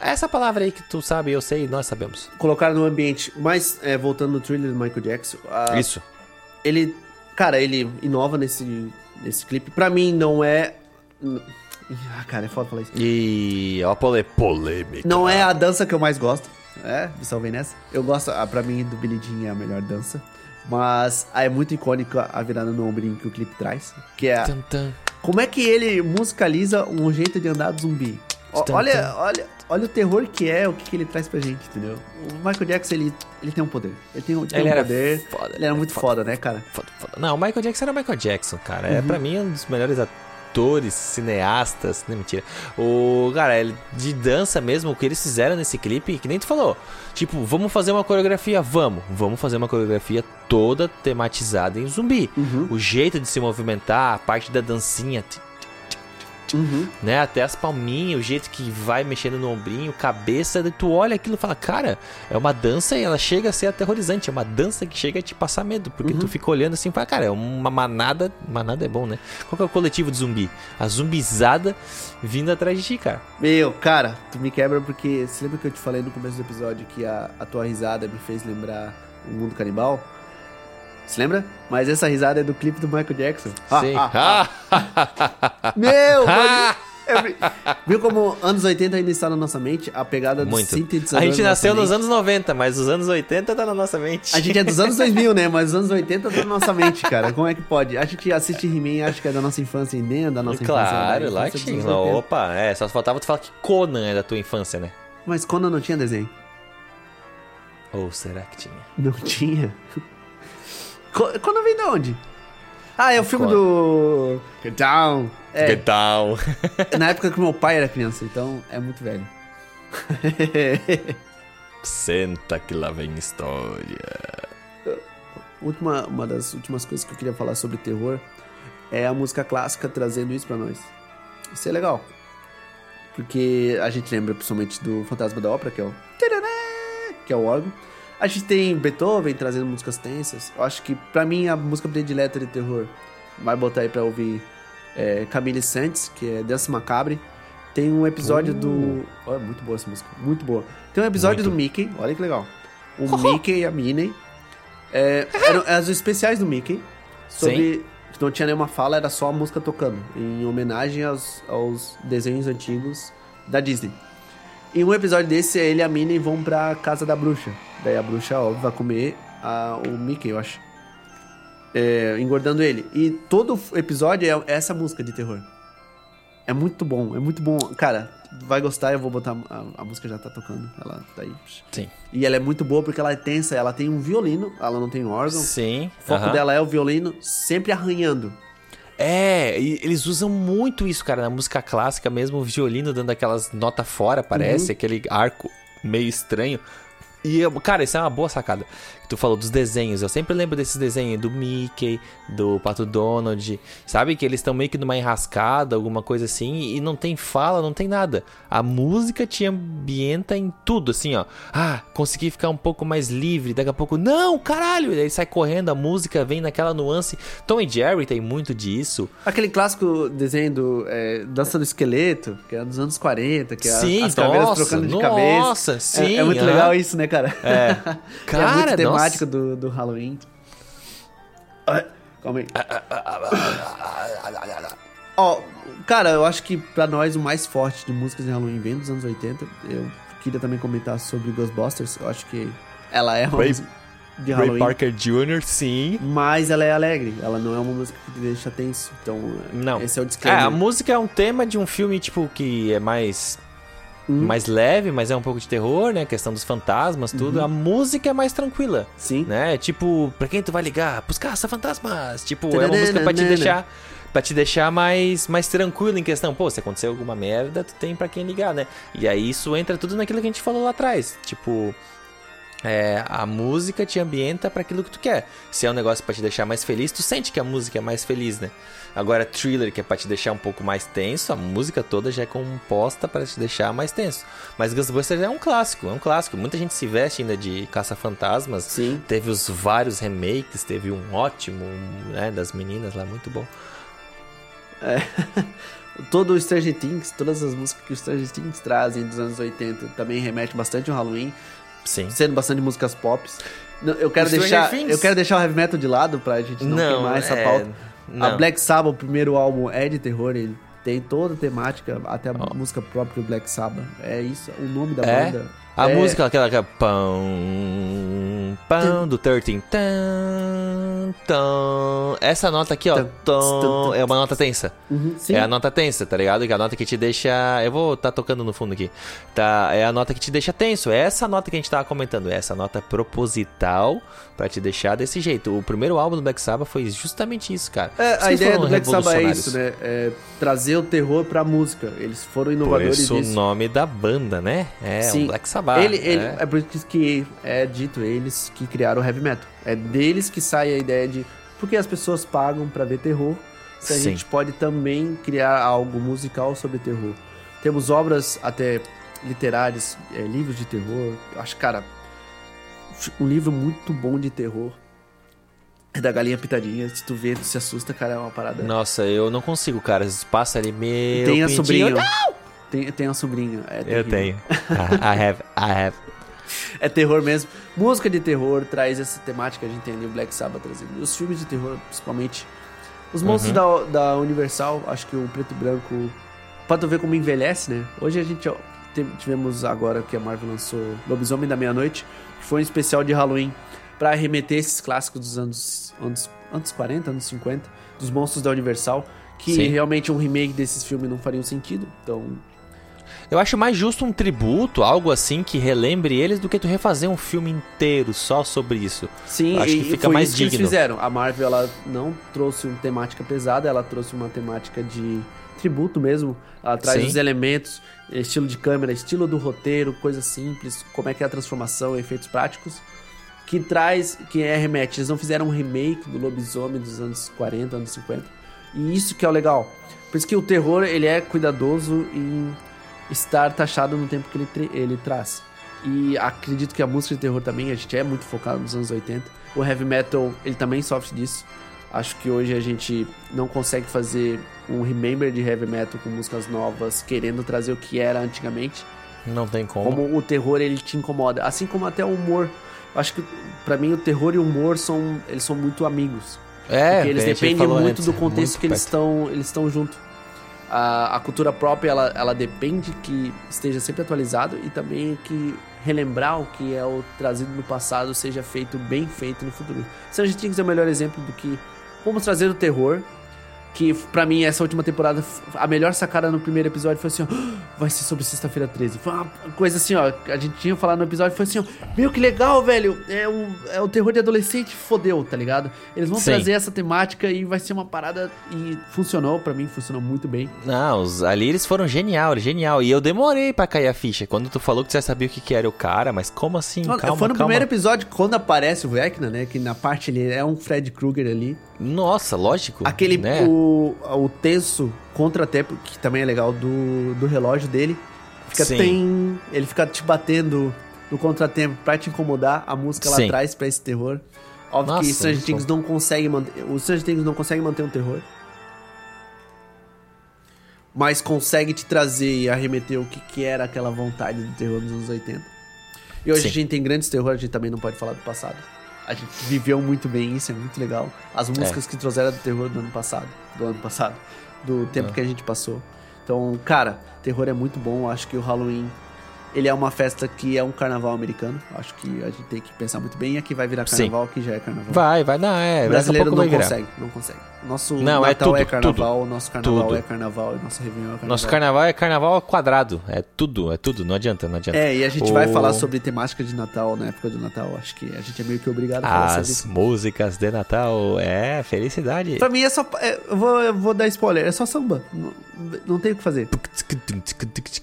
Essa palavra aí que tu sabe, eu sei, nós sabemos. Colocaram no ambiente. Mas, é, voltando no thriller do Michael Jackson, a- Isso. ele. Cara, ele inova nesse, nesse clipe. Pra mim, não é. Ah, cara, é foda falar isso. E ó, pole... polêmica. Não é a dança que eu mais gosto. É, me salvei nessa. Eu gosto, ah, pra mim, do Billie Jean é a melhor dança. Mas ah, é muito icônica a virada no ombrinho que o clipe traz. Que é. Tan, tan. Como é que ele musicaliza um jeito de andar do zumbi? Ó, Tum, olha, tum. olha, olha o terror que é, o que, que ele traz pra gente, entendeu? O Michael Jackson, ele, ele tem um poder. Ele tem, um- tem Ele um era poder. foda, ele era muito foda, né, cara? Foda, foda. Não, o Michael Jackson era o Michael Jackson, cara. É pra mim um dos melhores atores, cineastas. Não, mentira. O, cara, de dança mesmo, o que eles fizeram nesse clipe, que nem tu falou. Tipo, vamos fazer uma coreografia? Vamos. Vamos fazer uma coreografia toda tematizada em zumbi. O jeito de se movimentar, a parte da dancinha. Uhum. né? Até as palminhas, o jeito que vai mexendo no ombrinho, cabeça, tu olha aquilo e fala, cara, é uma dança e ela chega a ser aterrorizante, é uma dança que chega a te passar medo, porque tu fica olhando assim e fala, cara, é uma manada, manada é bom, né? Qual que é o coletivo de zumbi? A zumbizada vindo atrás de ti, cara. Meu, cara, tu me quebra porque. Você lembra que eu te falei no começo do episódio que a, a tua risada me fez lembrar o mundo canibal? Você lembra? Mas essa risada é do clipe do Michael Jackson. Sim. Ah, ah, ah. Meu, mano. Viu como anos 80 ainda está na nossa mente? A pegada do Muito. sintetizador. A gente na nasceu nos anos 90, mas os anos 80 tá na nossa mente. A gente é dos anos 2000, né? Mas os anos 80 tá na nossa mente, cara. Como é que pode? A gente assiste He-Man e acha que é da nossa infância e nem é da nossa infância. é Claro, lá infância que tinha. anos 80. Opa, é, só faltava tu falar que Conan é da tua infância, né? Mas quando não tinha desenho? Ou será que tinha? Não tinha. Quando vem de onde? Ah, é o filme do. Get Down. É, Que tal? na época que meu pai era criança, então é muito velho. Senta que lá vem história. Última, uma das últimas coisas que eu queria falar sobre terror é a música clássica trazendo isso pra nós. Isso é legal. Porque a gente lembra principalmente do Fantasma da Ópera, que é o. que é o órgão. A gente tem Beethoven trazendo músicas tensas. Eu acho que, pra mim, a música predileta de terror vai botar aí pra ouvir é, Camille Saints, que é Dança Macabre. Tem um episódio do. Olha, muito boa essa música, muito boa. Tem um episódio Muito. do Mickey, olha que legal. O Mickey e a Minnie. É, eram as especiais do Mickey. Sobre. Que não tinha nenhuma fala, era só a música tocando. Em homenagem aos, aos desenhos antigos da Disney. Em um episódio desse, ele e a Minnie vão pra casa da bruxa. Daí a bruxa, óbvio, vai comer a- o Mickey, eu acho. É, engordando ele. E todo episódio é essa música de terror. É muito bom, é muito bom. Cara, vai gostar, eu vou botar. A, a música já tá tocando. Ela tá aí. Sim. E ela é muito boa porque ela é tensa, ela tem um violino, ela não tem órgão. Sim. O foco aham. dela é o violino sempre arranhando. É, e eles usam muito isso, cara, na música clássica mesmo, o violino dando aquelas notas fora, parece, aquele arco meio estranho. E, eu- cara, isso é uma boa sacada. Tu falou dos desenhos, eu sempre lembro desses desenhos do Mickey, do Pato Donald, sabe? Que eles estão meio que numa enrascada, alguma coisa assim, e não tem fala, não tem nada. A música te ambienta em tudo, assim, ó. Ah, consegui ficar um pouco mais livre, daqui a pouco, não, caralho! E aí sai correndo, a música vem naquela nuance. Tom e Jerry tem muito disso. Aquele clássico desenho do é, Dança do Esqueleto, que é dos anos 40, que é Sim, as caveiras nossa, trocando de nossa, cabeça. É- sim, É, muito aham. legal isso, né, cara? É. é Cara, muito nossa. temático do, do Halloween. Calma aí. Ó, cara, eu acho que pra nós o mais forte de músicas de Halloween vem dos anos 80. Eu queria também comentar sobre Ghostbusters. Eu acho que ela é uma Ray- de Ray Halloween. Parker Jr., sim. Mas ela é alegre, ela não é uma música que te deixa tenso. Então, Não. esse é o É, disclaimer. a música é um tema de um filme, tipo, que é mais. Hum. Mais leve, mas é um pouco de terror, né? Questão dos fantasmas, tudo. A música é mais tranquila, Sim. né? Tipo, pra quem tu vai ligar? Pros caça-fantasmas! Tipo, é uma música pra te deixar. Pra te deixar mais, mais tranquilo em questão. Pô, se acontecer alguma merda, tu tem pra quem ligar, né? E aí isso entra tudo naquilo que a gente falou lá atrás. Tipo, é, a música te ambienta pra aquilo que tu quer. Se é um negócio pra te deixar mais feliz, tu sente que a música é mais feliz, né? Agora, thriller, que é pra te deixar um pouco mais tenso, a música toda já é composta pra te deixar mais tenso. Mas Ghostbusters é um clássico, é um clássico. Muita gente se veste ainda de caça-fantasmas. Sim. Teve os vários remakes, teve um ótimo, né, das meninas lá, muito bom. Todo o Stranger Things, todas as músicas que o Stranger Things trazem dos anos 80 também remete bastante ao Halloween, Sim. sendo bastante músicas pop. Não, Eu quero O deixar, eu quero deixar o heavy metal de lado pra gente não, queimar essa é, pauta. Não. A Black Sabbath, o primeiro álbum é de terror, ele Tem toda a temática, até a música própria do Black Sabbath. É isso, o nome da É? banda. A é, música, aquela que é pão, pão do 13. Tan, tan. Essa nota aqui, ó, Tan, é uma nota tensa. Uhum. É a nota tensa, tá ligado? Que é a nota que te deixa. Eu vou tá tocando no fundo aqui. Tá, é a nota que te deixa tenso. É essa nota que a gente tava comentando. É essa nota proposital pra te deixar desse jeito. O primeiro álbum do Black Sabbath foi justamente isso, cara. É, a ideia do Black Sabbath é isso, né? É trazer o terror pra música. Eles foram Por inovadores isso o nisso. nome da banda, né? É, Sim. um Black Sabbath. Ele, ele, é. é. por isso que é dito eles que criaram o heavy metal. É deles que sai a ideia de porque as pessoas pagam pra ver terror, se a Sim. gente pode também criar algo musical sobre terror. Temos obras até literárias, é, livros de terror. Eu acho, cara, um livro muito bom de terror é da Galinha Pitadinha. Se tu vê, tu se assusta, cara, é uma parada. Nossa, eu não consigo, cara. Passa ali meu. Tem a pintinho. sobrinha. Tem, tem a sobrinha. É Eu tenho. I have, I have. É terror mesmo. Música de terror traz essa temática, a gente tem ali o Black Sabbath trazendo. Os filmes de terror, principalmente. Os monstros da, da Universal, acho que o preto e branco. Pra tu ver como envelhece, né? Hoje a gente ó, tivemos agora que a Marvel lançou Lobisomem da Meia-Noite, que foi um especial de Halloween, pra remeter esses clássicos dos anos, anos, anos 40, anos 50, dos monstros da Universal, que Sim. realmente um remake desses filmes não faria sentido. Então, Eu acho mais justo um tributo, algo assim que relembre eles, do que tu refazer um filme inteiro só sobre isso. Sim, Acho e que fica mais isso que eles digno. fizeram. A Marvel ela não trouxe uma temática pesada, ela trouxe uma temática de tributo mesmo. Ela traz Sim. os elementos, estilo de câmera, estilo do roteiro, coisas simples, como é que é a transformação, efeitos práticos. Que traz, que é remete. Eles não fizeram um remake do lobisomem dos anos 40, anos 50. E isso que é o legal. Por isso que o terror ele é cuidadoso em estar taxado no tempo que ele, ele traz. E acredito que a música de terror também, a gente é muito focado nos anos 80. O heavy metal, ele também sofre disso. Acho que hoje a gente não consegue fazer um remember de heavy metal com músicas novas, querendo trazer o que era antigamente. Não tem como. Como o terror ele te incomoda, assim como até o humor. Acho que pra mim o terror e o humor são eles são muito amigos. É, Porque eles dependem muito antes, do contexto muito que eles perto. estão eles estão junto. A, a cultura própria ela, ela depende que esteja sempre atualizado e também que relembrar o que é o trazido no passado seja feito bem feito no futuro. Se a ser o melhor exemplo do que vamos trazer o terror, que pra mim essa última temporada a melhor sacada no primeiro episódio foi assim, ó, "Ah, vai ser sobre sexta-feira 13. Foi uma coisa assim, ó, a gente tinha falado no episódio foi assim, ó, meu que legal, velho. É o, é o terror de adolescente, fodeu, tá ligado? Eles vão Sim. trazer essa temática e vai ser uma parada e funcionou pra mim, funcionou muito bem. Não, os, ali eles foram genial, genial. E eu demorei pra cair a ficha. Quando tu falou que você já sabia o que, que era o cara, mas como assim? Não, calma, foi no calma. primeiro episódio quando aparece o Vecna, né, que na parte ele é um Fred Krueger ali. Nossa, lógico. Aquele, né? o, o tenso contra-tempo, que também é legal, do, do relógio dele. Fica Sim. tem, ele fica te batendo no contratempo pra te incomodar. A música lá Sim. atrás pra esse terror. Óbvio Nossa, que Stranger Things não consegue manter. O Stranger Things não consegue manter um terror. Mas consegue te trazer e arremeter o que, que era aquela vontade do terror nos anos 80. E hoje Sim. a gente tem grandes terror, a gente também não pode falar do passado. A gente viveu muito bem isso, é muito legal. As músicas que trouxeram do terror do ano passado. Do ano passado. Do tempo É. que a gente passou. Então, cara, terror é muito bom. Acho que o Halloween, ele é uma festa que é um carnaval americano. Acho que a gente tem que pensar muito bem. E aqui vai virar Sim. carnaval, aqui já é carnaval. Vai, vai, não, é. o brasileiro não vai consegue, não consegue. Nosso Não, é Natal é, tudo, carnaval, nosso carnaval Tudo. é carnaval, e nosso Réveillon é carnaval. Nosso carnaval é carnaval quadrado. É tudo, é tudo. Não adianta, não adianta. É, e a gente vai O- falar sobre temática de Natal na época do Natal. Acho que a gente é meio que obrigado a falar As músicas de Natal. É, felicidade. Pra mim é só. é, eu, vou, eu vou dar spoiler, é só samba. Não, não tem o que fazer.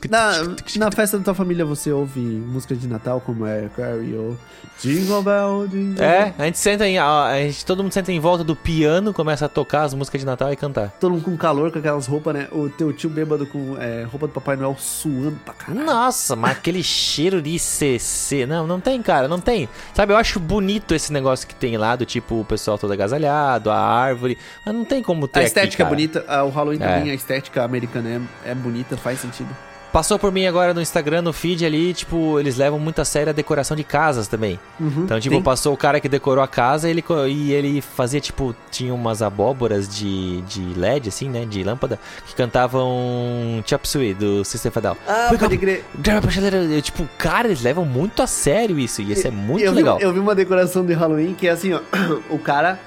Na, na festa da tua família você ouve música de Natal como é Carry ou Jingle Bell, Jingle Bell. É, a gente senta em. A, a gente, todo mundo senta em volta do piano, começa a tocar as músicas de Natal e cantar. Todo mundo com calor, com aquelas roupas, né? O teu tio bêbado com é, roupa do Papai Noel suando pra caralho. Nossa, mas aquele cheiro de CC. Não, não tem, cara, não tem. Sabe, eu acho bonito esse negócio que tem lá, do tipo o pessoal todo agasalhado, a árvore. Mas não tem como ter. A aqui, estética é cara. bonita, ah, o Halloween É. também, a estética americana é, é bonita, faz sentido. Passou por mim agora no Instagram, no feed ali, tipo, eles levam muito a sério a decoração de casas também. então, tipo, sim. passou o cara que decorou a casa ele, co- e ele fazia, tipo, tinha umas abóboras de, de LED, assim, né? De lâmpada, que cantavam Chop Suey do System Down. Ah, Foi pode crer. Eu, Tipo, cara, eles levam muito a sério isso. E isso é muito eu vi- legal. eu vi uma decoração de Halloween que é assim, ó. o cara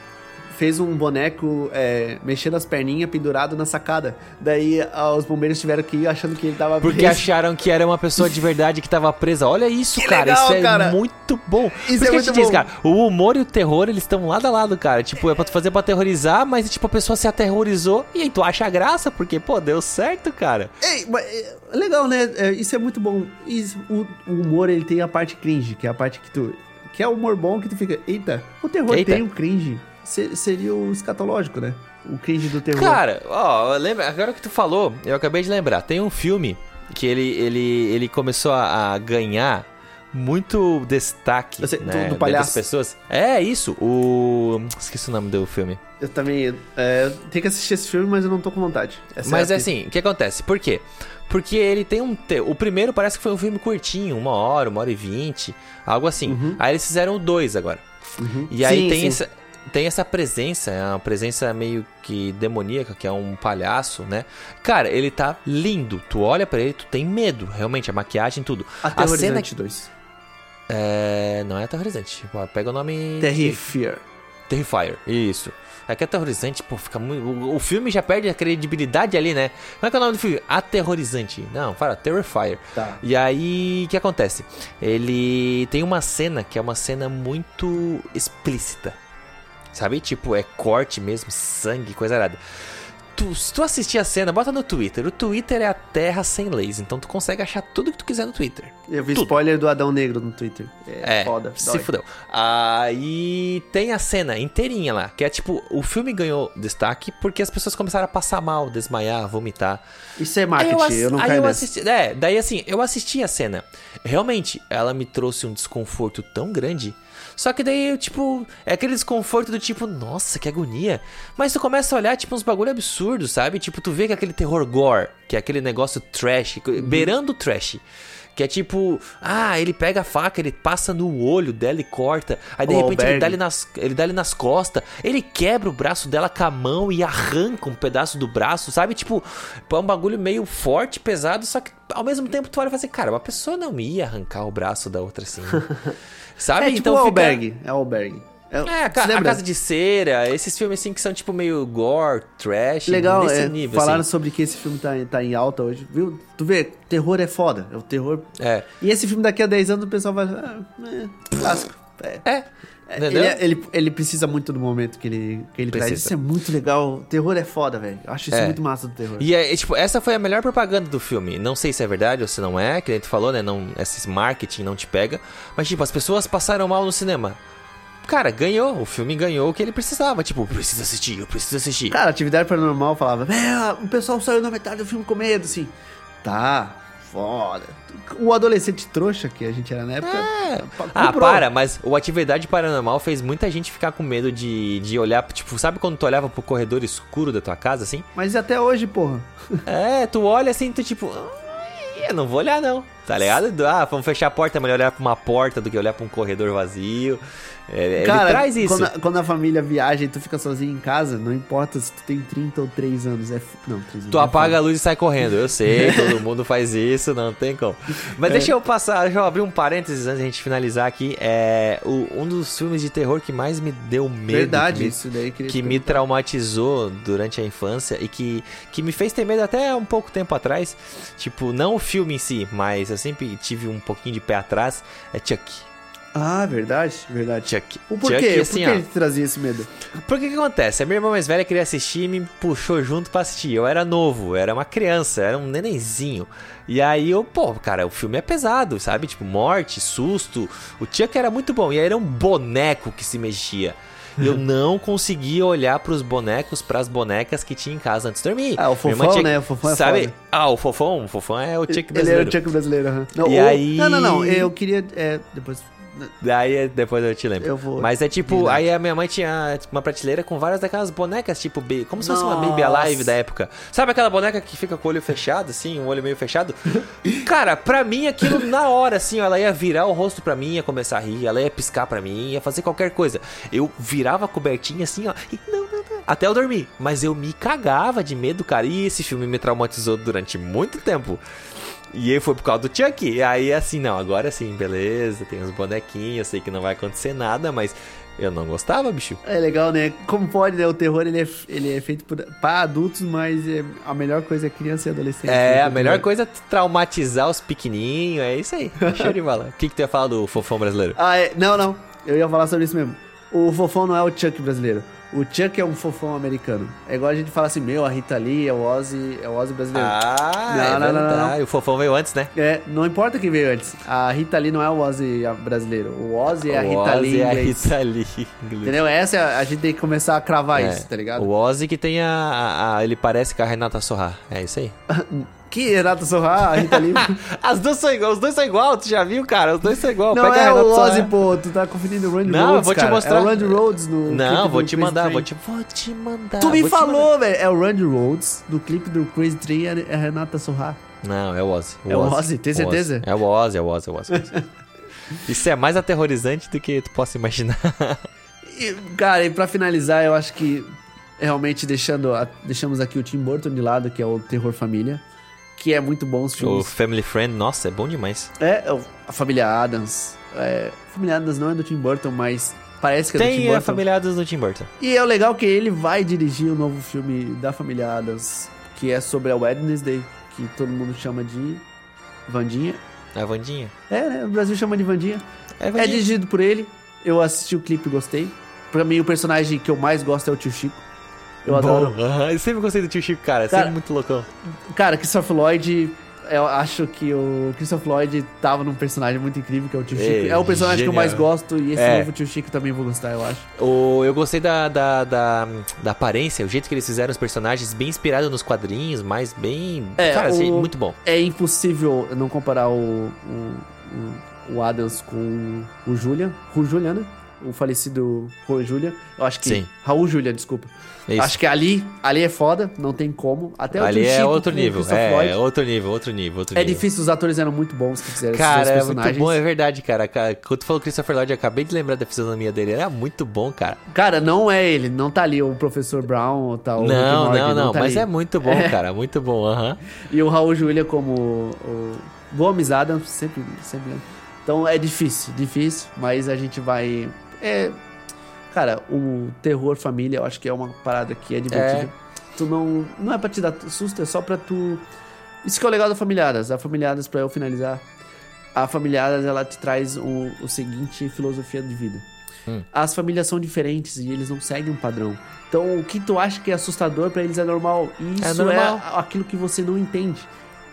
fez um boneco é, mexendo as perninhas pendurado na sacada. Daí ah, os bombeiros tiveram que ir achando que ele tava Porque preso. acharam que era uma pessoa de verdade que tava presa. Olha isso, Que cara. legal, isso é cara. muito bom. Por Isso que é a muito gente diz, bom. cara, o humor e o terror, eles estão lado a lado, cara. Tipo, é pra tu fazer pra aterrorizar, mas tipo, a pessoa se aterrorizou e aí tu acha graça, porque, pô, deu certo, cara. Ei, mas, é, legal, né? É, isso é muito bom. Isso, o, o humor, ele tem a parte cringe, que é a parte que tu... Que é o humor bom que tu fica... Eita, o terror Eita. tem o cringe. Se- seria o escatológico, né? O cringe do terror. Cara, ó, lembra, agora que tu falou, eu acabei de lembrar. Tem um filme que ele, ele, ele começou a, a ganhar muito destaque sei, do- né, do as palhaço. pessoas. É isso, o... Esqueci o nome do filme. Eu também... É, tenho que assistir esse filme, mas eu não tô com vontade. Essa Mas a é fita. assim, o que acontece? Por quê? Porque ele tem um. te- O primeiro parece que foi um filme curtinho, uma hora, uma hora e vinte, algo assim. Aí eles fizeram dois agora. Uhum. E aí Sim, tem, sim. Essa, tem essa presença, é uma presença meio que demoníaca, que é um palhaço, né? Cara, ele tá lindo. Tu olha pra ele, tu tem medo, realmente, a maquiagem, tudo. A cena. Aterrorizante 2. É, não é aterrorizante. Pega o nome. Terrifier. Terrifier, isso. É que aterrorizante, pô, fica muito. O, o filme já perde a credibilidade ali, né? Como é que é o nome do filme? Aterrorizante. Não, fala, Terrifier. Tá. E aí, o que acontece? Ele tem uma cena que é uma cena muito explícita. Sabe? Tipo, é corte mesmo, sangue, coisa arada. Tu, se tu assistir a cena, bota no Twitter. O Twitter é a terra sem leis, então tu consegue achar tudo que tu quiser no Twitter. Eu vi Tudo. spoiler do Adão Negro no Twitter. É, É, foda. se dói. fudeu. Aí tem a cena inteirinha lá, que é tipo, o filme ganhou destaque porque as pessoas começaram a passar mal, desmaiar, vomitar. Isso é marketing, ass- eu, não aí caio eu assisti, é, daí assim, eu assisti a cena. Realmente, ela me trouxe um desconforto tão grande. Só que daí, tipo, é aquele desconforto do tipo, nossa, que agonia. Mas tu começa a olhar, tipo, uns bagulho absurdo, sabe? Tipo, tu vê que aquele terror gore, que é aquele negócio trash, Uhum. beirando o trash. Que é tipo, ah, ele pega a faca, ele passa no olho dela e corta. Aí de O repente ele dá, ele, nas, ele dá ele nas costas. Ele quebra o braço dela com a mão e arranca um pedaço do braço, sabe? Tipo, é um bagulho meio forte, pesado, só que ao mesmo tempo tu olha e fala assim, cara, uma pessoa não ia arrancar o braço da outra assim. sabe? É tipo o fica- albergue. É o albergue. É, É, a, ca- a? Casa de Cera, esses filmes assim que são tipo meio gore, trash, Legal, nesse é, nível, falaram assim. sobre que esse filme tá, tá em alta hoje, viu? Tu vê, terror é foda, é o terror... É. E esse filme daqui a 10 anos o pessoal vai... Ah, é, clássico. É. É. É, Entendeu? Ele, ele, ele precisa muito do momento que ele, que ele traz. Precisa. Isso é muito legal. Terror é foda, velho. Acho isso É. muito massa do terror. E é, tipo, essa foi a melhor propaganda do filme. Não sei se é verdade ou se não é, que a gente falou, né? Não, esse marketing não te pega. Mas, tipo, as pessoas passaram mal no cinema. Cara, ganhou. O filme ganhou o que ele precisava. Tipo, eu preciso assistir, eu preciso assistir. Cara, atividade paranormal falava, é, o pessoal saiu na metade do filme com medo, assim. Tá, foda. O adolescente trouxa que a gente era na época. pa- Ah, para, mas o Atividade Paranormal fez muita gente ficar com medo de, de olhar, tipo, sabe quando tu olhava pro corredor escuro da tua casa, assim? Mas até hoje, porra. É, tu olha assim, tu tipo, "Ai, eu não vou olhar não, tá ligado? Ah, vamos fechar a porta, é melhor olhar pra uma porta do que olhar pra um corredor vazio. É, Cara, ele traz isso. Quando a, quando a família viaja e tu fica sozinho em casa, não importa se tu tem 30 ou 3 anos. É. Não, 3 anos. Tu é apaga a luz e sai correndo. Eu sei, todo mundo faz isso, não tem como. Mas deixa eu passar, deixa eu abrir um parênteses antes da gente finalizar aqui. É o- um dos filmes de terror que mais me deu medo. Verdade, que me- isso daí. que me traumatizou durante a infância e que, que me fez ter medo até um pouco tempo atrás. Tipo, não o filme em si, mas eu sempre tive um pouquinho de pé atrás. É Chuck. Ah, verdade, verdade. Chuck. O porquê? Chuck, assim, porquê ó. ele trazia esse medo? Porque que acontece? A minha irmã mais velha queria assistir e me puxou junto pra assistir. Eu era novo, eu era uma criança, era um nenenzinho. E aí eu, pô, cara, o filme é pesado, sabe? Tipo, morte, susto. O Chuck era muito bom. E aí era um boneco que se mexia. Eu não conseguia olhar pros bonecos, pras bonecas que tinha em casa antes de dormir. Ah, o Fofão, tinha- né? O Fofão é Sabe? foda. Ah, o Fofão? O Fofão é o Chuck Ele era brasileiro. o Chuck brasileiro, aham. Não, E o- aí- Não, não, não. Eu queria. é, depois. Daí depois eu te lembro. Eu vou Mas é tipo, virar. aí a minha mãe tinha uma prateleira com várias daquelas bonecas, tipo, como se fosse uma Nossa. Baby Alive da época. Sabe aquela boneca que fica com o olho fechado, assim, um olho meio fechado? Cara, pra mim aquilo na hora, assim, ó, ela ia virar o rosto pra mim, ia começar a rir, ela ia piscar pra mim, ia fazer qualquer coisa. Eu virava a cobertinha assim, ó, e não, não, não, até eu dormir. Mas eu me cagava de medo, cara. E esse filme me traumatizou durante muito tempo. E aí foi por causa do Chuck. E aí assim, não, agora sim, beleza, tem uns bonequinhos, eu sei que não vai acontecer nada, mas eu não gostava, bicho. É legal, né? Como pode, né? O terror ele é, ele é feito por, pra adultos, mas é- a melhor coisa é criança e adolescente. É, né? a melhor coisa é traumatizar os pequenininhos, é isso aí. Show de bola. O que, que tu ia falar do fofão brasileiro? Ah, é, não, não. Eu ia falar sobre isso mesmo. O fofão não é o Chuck brasileiro. O Chuck é um fofão americano. É igual a gente fala assim, meu, a Rita Lee é o Ozzy, é o Ozzy brasileiro. Ah, Não, é não, não, não, verdade. O fofão veio antes, né? É, não importa quem veio antes. A Rita Lee não é o Ozzy brasileiro. O Ozzy é a o Rita Ozzy Lee é a. Rita Lee inglês. Entendeu? Essa é a, a gente tem que começar a cravar É, isso, tá ligado? O Ozzy que tem a, a- a- Ele parece com a Renata Sorra. É isso aí. Que Renata Sorra, a Rita Lee. As duas são igual, os dois são igual, tu já viu, cara? Os dois são igual. não Pega é o. Ozzy, pô. Tu tá confundindo o Randy Não, eu Rhodes, vou te cara. mostrar. É o Randy Rhodes no Não, vou te mandar, Train. vou te, vou te mandar. Tu me falou, velho. É o Randy Rhodes do clipe do Crazy Train é a Renata Sorra. Não, é o Ozzy. É o Ozzy, tem O certeza? É o Ozzy, é o Ozzy, é o Ozzy. é o Ozzy. Isso é mais aterrorizante do que tu possa imaginar. E, cara, e pra finalizar, eu acho que realmente deixando deixamos aqui o Tim Burton de lado, que é o Terror Família, que é muito bom os o filmes. Family Friend, nossa, é bom demais. É, é o- a Família Adams. É, a Família Adams não é do Tim Burton, mas parece que é do Tim Tem Burton. a familiados do Tim Burton. E é o legal que ele vai dirigir o novo filme da Família Adams, que é sobre a Wednesday, que todo mundo chama de Vandinha. A Vandinha. É, né? O Brasil chama de Vandinha. É, É Vandinha. dirigido por ele. Eu assisti o clipe e gostei. Pra mim, o personagem que eu mais gosto é o tio Chico. Eu Bom, adoro. aham, Eu sempre gostei do tio Chico, cara. Cara, sempre muito loucão. Cara, Christopher Lloyd, eu acho que o Christopher Lloyd tava num personagem muito incrível, que é o tio É, Chico. É o personagem que eu genial. mais gosto e esse É. novo tio Chico também vou gostar, eu acho. O, eu gostei da, da, da, da aparência, o jeito que eles fizeram os personagens, bem inspirado nos quadrinhos, mas bem. É, cara, assim, o- muito bom. É impossível não comparar o, o, o, Adams com o Julian. O Julian, né? O falecido Juan Julian. Eu acho que. Sim. Raul Julian, desculpa. É isso. Acho que ali, ali é foda, não tem como. Até o Ali é Chico outro nível. É, é outro nível, outro nível, outro É nível. difícil, os atores eram muito bons que fizeram Cara, é muito bom, é verdade, cara. Quando tu falou Christopher Lloyd, eu acabei de lembrar da fisionomia dele. Era muito bom, cara. Cara, não é ele, não tá ali o Professor Brown ou tá o Rick não, Morty, não, não, tá mas ali. é muito bom, É. cara. Muito bom, aham. E o Raul Julia como o Gomes Adams, sempre, sempre lembro. Então é difícil, difícil, mas a gente vai... É... Cara, o terror família, eu acho que é uma parada que é divertida. Tu não... Não é pra te dar susto, é só pra tu... Isso que é o legal da Familiadas. A Familiadas, pra eu finalizar, a Familiadas, ela te traz o, o seguinte filosofia de vida. Hum. As famílias são diferentes e eles não seguem um padrão. Então, o que tu acha que é assustador pra eles é normal. E isso É é, normal. aquilo que você não entende.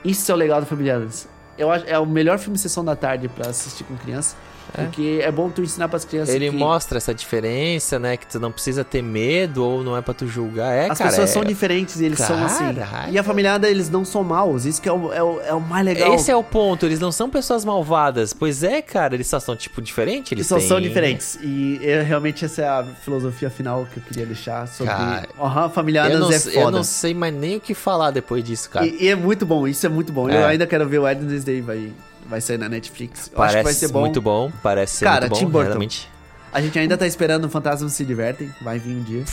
Isso é o legal da Familiadas. Eu acho é o melhor filme sessão da tarde pra assistir com criança. Porque é bom tu ensinar pras crianças Ele que mostra essa diferença, né? Que tu não precisa ter medo ou não é pra tu julgar. É, as cara. pessoas é- são diferentes e eles são assim. E a familiada, eles não são maus. Isso que é o, é o, é o mais legal. Esse é o ponto, eles não são pessoas malvadas. Pois é, cara, eles só são, tipo, diferentes. Eles Eles só têm... são diferentes. E é, realmente essa é a filosofia final que eu queria deixar sobre. Aham, familiadas Eu não, é sei- eu foda. não sei mais nem o que falar depois disso, cara. E, e é muito bom, isso é muito bom. Eu É. ainda quero ver o Wednesday, vai, vai sair na Netflix. Eu acho parece que vai ser bom. muito bom, parece ser Cara, muito Tim bom, Burton. realmente. A gente ainda tá esperando o Fantasma se divertem, vai vir um dia.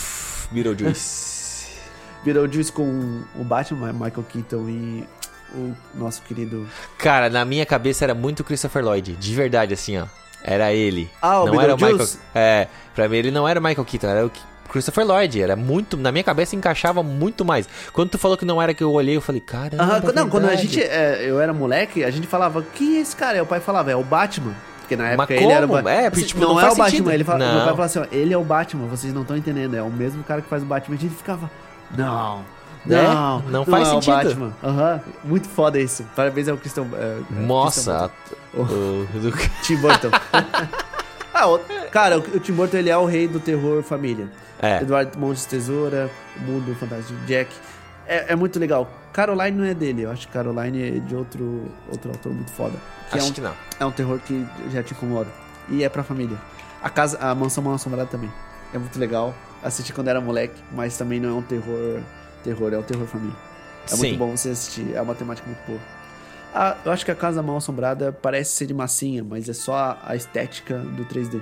Beetlejuice. Beetlejuice com o Batman, Michael Keaton e o nosso querido... cara, na minha cabeça era muito Christopher Lloyd, de verdade, assim, ó. Era ele. Ah, o não era o Michael. É, pra mim ele não era o Michael Keaton, era o Christopher Lloyd. Era muito. Na minha cabeça encaixava muito mais. Quando tu falou que não era que eu olhei, eu falei, caramba. Aham, não, quando a gente... é, eu era moleque, a gente falava, quem é esse cara? E o pai falava, é o Batman. Porque na época ele era o? Batman. É, porque, tipo, não, não é o Batman, sentido. ele fala, meu Não. pai falava assim, ó, ele é o Batman, vocês não estão entendendo, é o mesmo cara que faz o Batman. A gente ficava, não... Né? Não, Não faz é o sentido. Batman. Aham, muito foda isso. Parabéns ao Christian. é, Christian Nossa. Burton. o- do- Tim Burton. ah, o- cara, o, Tim Burton ele é o rei do terror família. É. Eduardo Montes Tesoura, O Mundo Fantástico de Jack. É, é muito legal. Caroline não é dele, eu acho que Caroline é de outro, outro autor muito foda. Que é, Acho um, que não. é um terror que já te incomoda. e é pra família. A casa, a Mansão Mal Assombrada também. É muito legal. Assisti quando era moleque, mas também não é um terror, terror, é um terror família. É Sim. muito bom você assistir, é uma temática muito boa. Ah, eu acho que a Casa Mal Assombrada parece ser de massinha, mas é só a- a estética do 3D.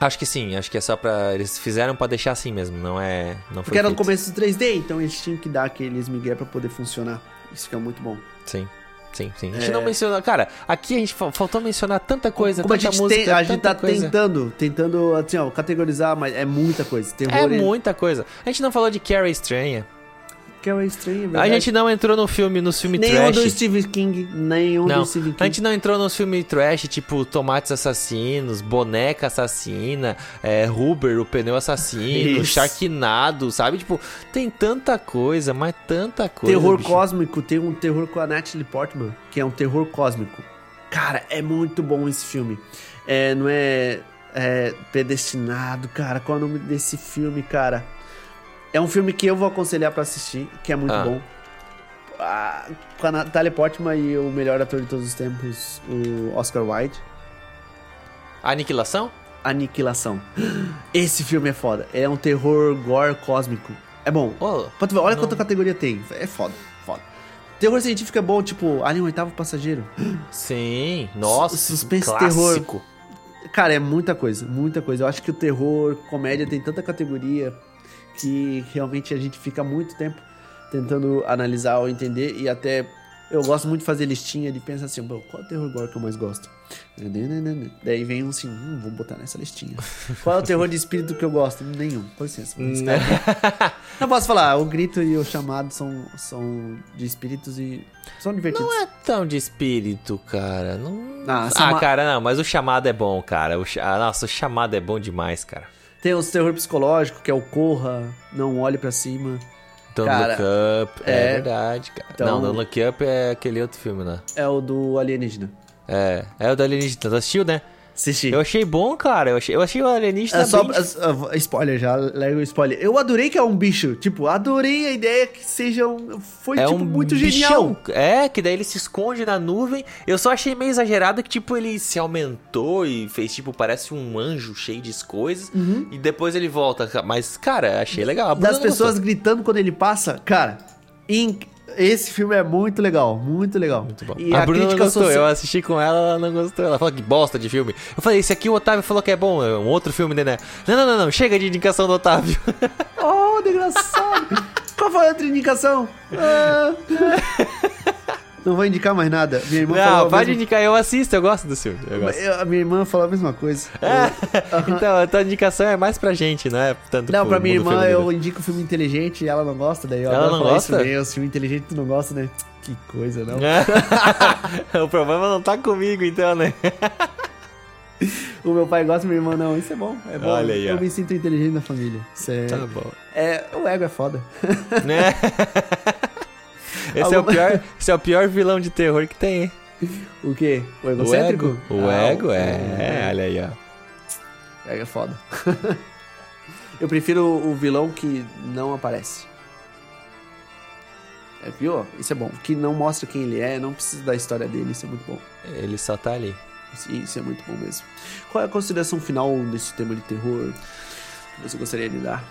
Acho que sim, acho que é só pra. Eles fizeram pra deixar assim mesmo, não é. Não Porque era no começo do 3D, então eles tinham que dar aqueles migué pra poder funcionar. Isso que é muito bom. Sim. Sim, sim. A gente É. não mencionou. Cara, aqui a gente fa- faltou mencionar tanta coisa, Como a tanta gente, música. tem, a gente tá coisa. tentando, tentando, assim, ó, categorizar, mas é muita coisa. Terror É muita coisa. A gente não falou de Carrie Estranha. Que é estranho, é A gente não entrou no filme, no filme Nenhum trash. do Stephen King, nenhum Não, do Stephen King. a gente não entrou nos filmes trash, tipo Tomates Assassinos, Boneca Assassina, é, Huber, o Pneu Assassino, Isso. Sharknado, sabe? Tipo, tem tanta coisa, mas tanta coisa. Terror bicho. cósmico, tem um terror com a Natalie Portman, que é um terror cósmico. Cara, é muito bom esse filme. É, não é, é predestinado, cara. Qual é o nome desse filme, cara? É um filme que eu vou aconselhar pra assistir, que é muito Ah. bom. Ah, com a Natalie Portman e o melhor ator de todos os tempos, o Oscar Wilde. Aniquilação? Aniquilação. Esse filme é foda. É um terror gore cósmico. É bom. Tu ver, olha Não. quanta categoria tem. É foda, foda. Terror científico é bom, tipo, Alien Oitavo Passageiro. sim, nossa, Suspense, clássico. Cara, é muita coisa, muita coisa. Eu acho que o terror, comédia tem tanta categoria que realmente a gente fica muito tempo tentando analisar ou entender e até eu gosto muito de fazer listinha de pensar assim, "Bom, qual é o terror gore que eu mais gosto? Daí vem um assim, hum, vou botar nessa listinha. Qual é o terror de espírito que eu gosto? Nenhum. Com licença. Não posso falar, o grito e o chamado são, são de espíritos e são divertidos. Não é tão de espírito, cara. Não... Ah, Ah, chama- cara, não, mas o chamado é bom, cara. O ah, Nossa, o chamado é bom demais, cara. Tem os terror psicológico, que é o Corra, Não Olhe Pra Cima. Don't Cara, Look Up, é, é. verdade, cara. Então- Não, Don't Look Up é aquele outro filme, né? É o do alienígena. É, é o do Alienígena. Tu assistiu, né? Assisti. Eu achei bom, cara. Eu achei, eu achei o Alienígena É só, bem... é- é- spoiler já, leva o spoiler. Eu adorei que é um bicho. Tipo, adorei a ideia que seja um. Foi, É tipo, um muito bichão. genial. É, que daí ele se esconde na nuvem. Eu só achei meio exagerado que, tipo, ele se aumentou e fez, tipo, parece um anjo cheio de coisas. E depois ele volta. Mas, cara, achei legal. Das pessoas gostou. gritando quando ele passa. Cara, inc- esse filme é muito legal. Muito legal. Muito bom. E a, a, Bruna não gostou. social. Eu assisti com ela, ela não gostou. Ela falou que bosta de filme. Eu falei, esse aqui o Otávio falou que é bom. É um outro filme, né? Não, não, não, não. Chega de indicação do Otávio. Oh, desgraçado. Qual foi a outra indicação? Ah. Não vou indicar mais nada. Minha irmã Não, pode indicar. Eu assisto, eu gosto do filme. Eu gosto. Eu- a minha irmã falou a mesma coisa. Então, a tua indicação é mais pra gente, não é tanto Não, pra minha irmã eu indico filme inteligente e ela não gosta, daí eu Ela não gosta? isso também. Os filmes inteligentes tu não gosta, né? Que coisa, não? o problema não tá comigo, então, né? O meu pai gosta, minha irmã não. Isso é bom, é bom. Olha aí, eu ó. me sinto inteligente na família. Isso é... Tá bom. é... O ego é foda. Né? Esse, é o pior, esse é o pior vilão de terror que tem, hein? O quê? O O egocêntrico? ego. O Ah, ego, o- é. Olha aí, ó. O ego é foda. eu prefiro o vilão que não aparece. É, viu? Isso é bom. Que não mostra quem ele é, não precisa da história dele, isso é muito bom. Ele só tá ali. Isso é muito bom mesmo. Qual é a consideração final desse tema de terror que você gostaria de dar?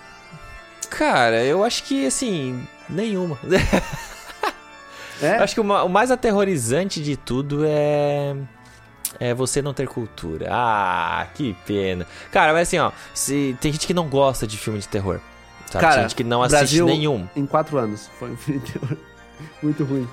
Cara, eu acho que, assim, nenhuma. É? Acho que o, o mais aterrorizante de tudo é. É você não ter cultura. Ah, que pena. Cara, mas assim, ó, se, tem gente que não gosta de filme de terror. Sabe? Cara, tem gente que não assiste Brasil- nenhum. Em quatro anos. Foi um filme de terror muito ruim.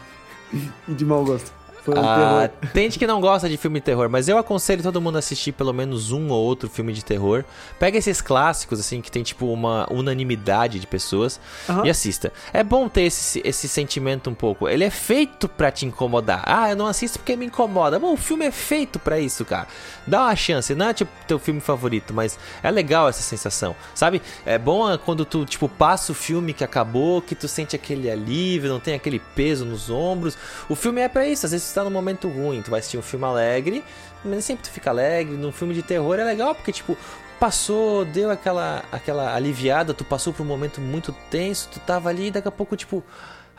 E de mau gosto. Foi um Ah, terror. tem gente que não gosta de filme de terror, mas eu aconselho todo mundo a assistir pelo menos um ou outro filme de terror. Pega esses clássicos, assim, que tem tipo uma unanimidade de pessoas Aham. e assista. É bom ter esse, esse sentimento um pouco. Ele é feito pra te incomodar. Ah, eu não assisto porque me incomoda. Bom, o filme é feito pra isso, cara. Dá uma chance. Não é tipo teu filme favorito, mas é legal essa sensação, sabe? É bom ah, quando tu, tipo, passa o filme que acabou, que tu sente aquele alívio, não tem aquele peso nos ombros. O filme é pra isso. Às vezes tu tá num momento ruim, tu vai assistir um filme alegre, mas sempre tu fica alegre. Num filme de terror é legal porque, tipo, passou, deu aquela, aquela aliviada, tu passou por um momento muito tenso, tu tava ali e daqui a pouco, tipo.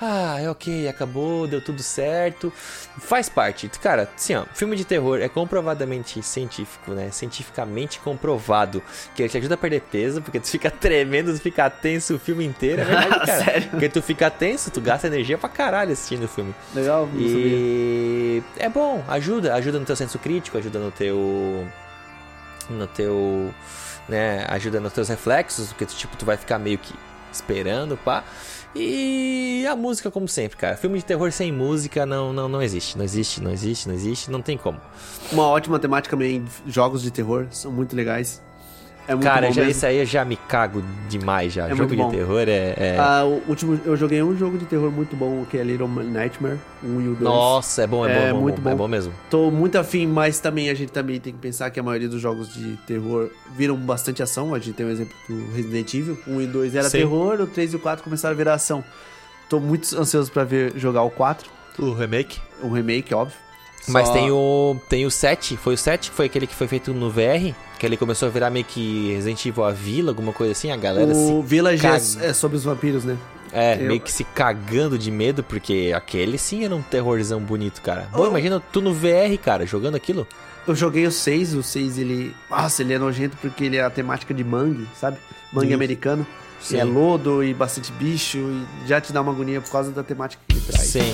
Ah, é ok, acabou, deu tudo certo. Faz parte. Cara, assim, ó, filme de terror é comprovadamente científico, né? Cientificamente comprovado que ele te ajuda a perder peso, porque tu fica tremendo, tu fica tenso o filme inteiro. É verdade, cara. Sério? Porque tu fica tenso, tu gasta energia pra caralho assistindo o filme. Legal, não sabia. E é bom, ajuda, ajuda no teu senso crítico, ajuda no teu no teu, né, ajuda nos teus reflexos, porque tipo tu vai ficar meio que esperando, pá. E a música como sempre, cara. Filme de terror sem música não não não existe, não existe, não existe, não existe, não tem como. Uma ótima temática também, jogos de terror, são muito legais. É muito cara, bom já, esse aí eu já me cago demais já. É Jogo de bom. terror é, é- Ah, o último, eu joguei um jogo de terror muito bom, que é Little Nightmare, um e o dois. Nossa, é bom, é, É, bom, é bom, muito bom, é bom. bom mesmo. Tô muito afim, mas também a gente também tem que pensar que a maioria dos jogos de terror viram bastante ação. A gente tem um exemplo do Resident Evil. Um e dois era Sim. terror, o 3 e o 4 começaram a virar ação. Tô muito ansioso pra ver jogar o 4, O remake. o remake, óbvio. Mas tem o tem o 7, foi o 7 que foi aquele que foi feito no VR, que ele começou a virar meio que Resident Evil a Vila, alguma coisa assim, a galera O se Village caga. é, é sobre os vampiros, né? é, eu- meio que se cagando de medo, porque aquele sim era um terrorzão bonito, cara. Pô, Oh. imagina tu no VR, cara, jogando aquilo. Eu joguei o 6, o 6 ele. Nossa, ele é nojento porque ele é a temática de mangue, sabe? Mangue Isso. americano. Sim. E é lodo e bastante bicho e já te dá uma agonia por causa da temática que ele traz. Sim.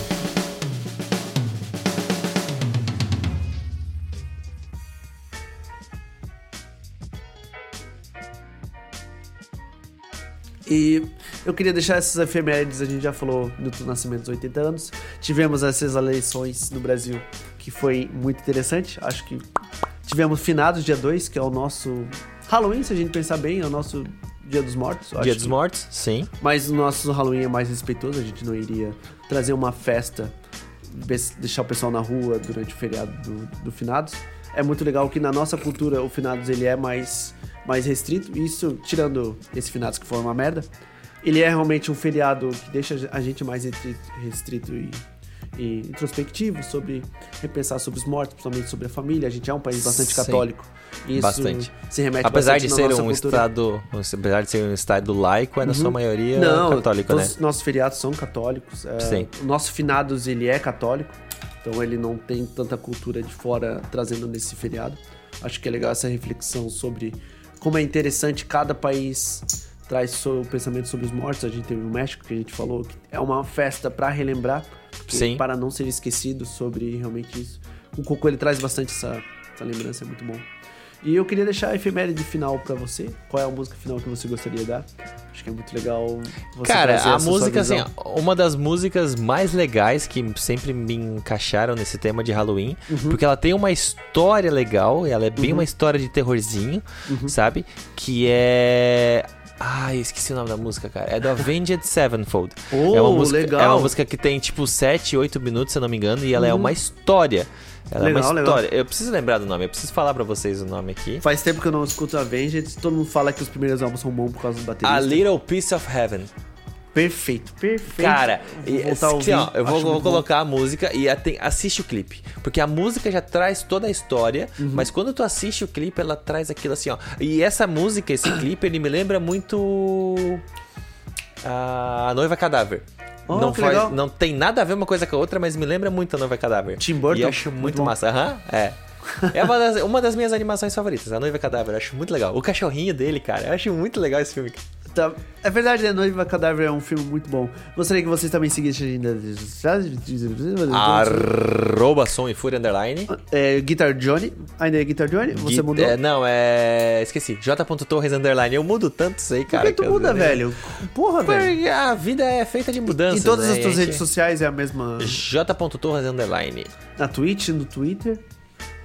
E eu queria deixar essas efemérides, a gente já falou do nascimento dos 80 anos. Tivemos essas eleições no Brasil, que foi muito interessante. Acho que tivemos finados dia 2, que é o nosso Halloween, se a gente pensar bem, é o nosso Dia dos Mortos. Dia dos que- Mortos, sim. Mas o nosso Halloween é mais respeitoso, a gente não iria trazer uma festa, deixar o pessoal na rua durante o feriado do, do Finados. É muito legal que na nossa cultura o Finados ele é mais, mais restrito, isso tirando esse Finados que foi uma merda. Ele é realmente um feriado que deixa a gente mais restrito e, e introspectivo sobre repensar sobre os mortos, principalmente sobre a família. A gente é um país bastante Sim. católico. E isso Bastante. se remete Apesar bastante de ser um cultura. estado, apesar de ser um estado laico, é na sua maioria Não, católico, todos né? os nossos feriados são católicos. é, Sim. O nosso finados, ele é católico. Então ele não tem tanta cultura de fora trazendo nesse feriado. Acho que é legal essa reflexão sobre como é interessante cada país traz seu pensamento sobre os mortos. A gente teve o México, que a gente falou que é uma festa para relembrar, Sim. para não ser esquecido sobre realmente isso. O Coco ele traz bastante essa, essa lembrança, é muito bom. E eu queria deixar a efeméride final pra você. Qual é a música final que você gostaria de dar? Acho que é muito legal você Cara, a música, assim, uma das músicas mais legais que sempre me encaixaram nesse tema de Halloween, Uhum. porque ela tem uma história legal, ela é bem uma história de terrorzinho, Uhum. sabe? Que é. Ai, esqueci o nome da música, cara. É do Avenged Sevenfold. Oh, é uma música, legal. É uma música que tem tipo 7, 8 minutos, se eu não me engano, e ela é uma história. Ela é Legal, uma legal. história. Eu preciso lembrar do nome, eu preciso falar pra vocês o nome aqui. Faz tempo que eu não escuto Avenged. Todo mundo fala que os primeiros álbuns são bons por causa do baterista. A Little Piece of Heaven. Perfeito, perfeito. Cara, Vou e- a assim, ouvir. ó, eu vou, vou colocar a música e até- assiste o clipe. Porque a música já traz toda a história, Uhum. mas quando tu assiste o clipe, ela traz aquilo assim, ó. E essa música, esse clipe, ele me lembra muito. A Noiva Cadáver. Oh, não, legal. não tem nada a ver uma coisa com a outra, mas me lembra muito a Noiva Cadáver. Tim Burton, E eu acho muito muito massa. Aham, é. É uma das, uma das minhas animações favoritas, a Noiva Cadáver. Eu acho muito legal. O cachorrinho dele, cara. Eu acho muito legal esse filme. Tá. É verdade, né? Noiva Cadáver é um filme muito bom. Gostaria que vocês também seguissem ainda. Arroba som e fúria underline. É, Guitar Johnny. Ainda é Guitar Johnny? Você mudou? é, não, é. Esqueci. J.Torres Underline. Eu mudo tanto isso aí, Por cara. que tu eu- muda, velho? Porra, velho. Porque a vida é feita de mudanças. Em todas né? as tuas E a redes sociais é a mesma. gente- J.Torres Underline. Na Twitch, no Twitter,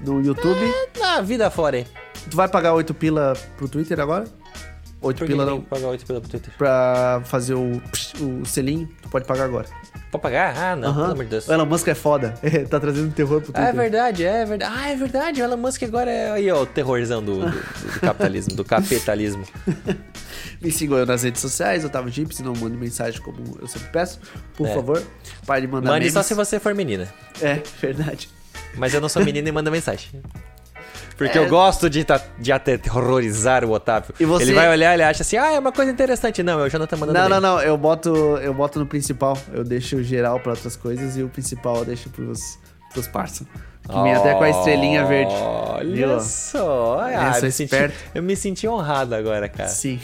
no YouTube. Na vida fora, hein? Tu vai pagar 8 pila pro Twitter agora? 8 Por que pila não. pagar 8 pila pro Twitter? Pra fazer o, o selinho, tu pode pagar agora. Pode pagar? Ah, não, Aham. pelo amor de Deus. O Elon Musk é foda. tá trazendo terror pro Ah, Twitter. é verdade, é verdade. Ah, é verdade. O Elon Musk agora é aí, ó, o terrorzão do, do, do capitalismo, do capitalismo. Me sigam eu nas redes sociais, Otávio Gips, não mande mensagem como eu sempre peço. Por É. favor, pare de mandar Mande só memes. se você for menina. É, verdade. Mas eu não sou menina e manda mensagem. Porque eu gosto de, de aterrorizar o Otávio. E você- Ele vai olhar, ele acha assim, ah, é uma coisa interessante. Não, eu já não tô mandando Não, bem. não, não. Eu boto, eu boto no principal. Eu deixo o geral pra outras coisas e o principal eu deixo pros, pros parça. Que vem até com a estrelinha verde. Olha Viu? só. Ah, Eu sou me senti- eu me senti honrado agora, cara. Sim.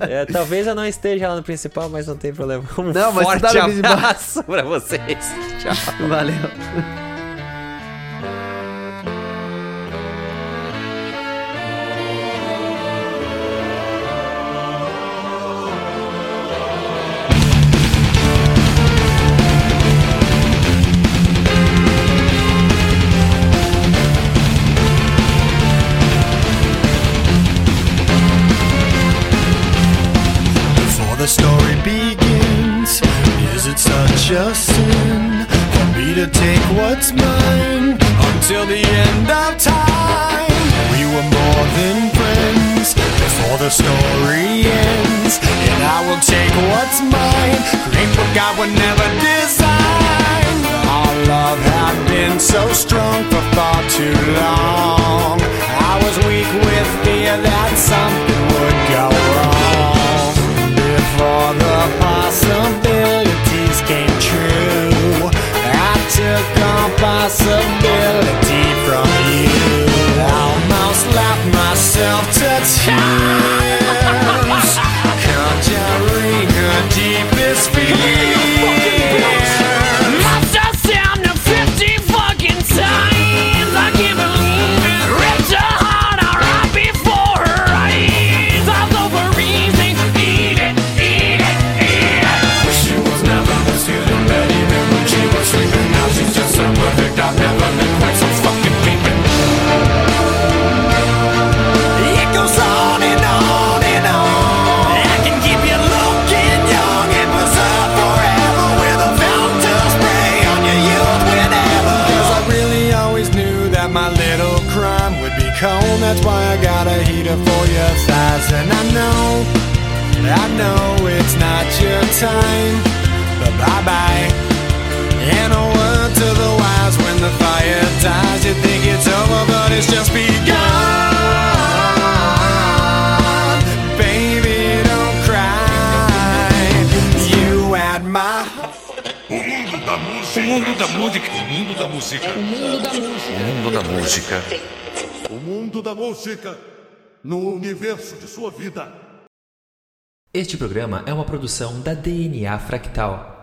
É, talvez eu não esteja lá no principal, mas não tem problema. Um Não, mas forte tá no principal. abraço pra vocês. Tchau. Valeu. Story begins, is it such a sin for me to take what's mine until the end of time? We were more than friends before the story ends, and I will take what's mine, create what God would never design. Our love had been so strong for far too long. I was weak with fear that something would go wrong possibilities came true. I took on possibility from you. Almost laughed myself to tears, conjuring her deepest fears. I know it's not your time, but bye bye. And a word to the wise when the fire dies. You think it's over, but it's just begun. Baby, don't cry. You had my O mundo da música. O mundo da música. O mundo da música. O mundo da música. O mundo da música no universo de sua vida. Este programa é uma produção da DNA Fractal.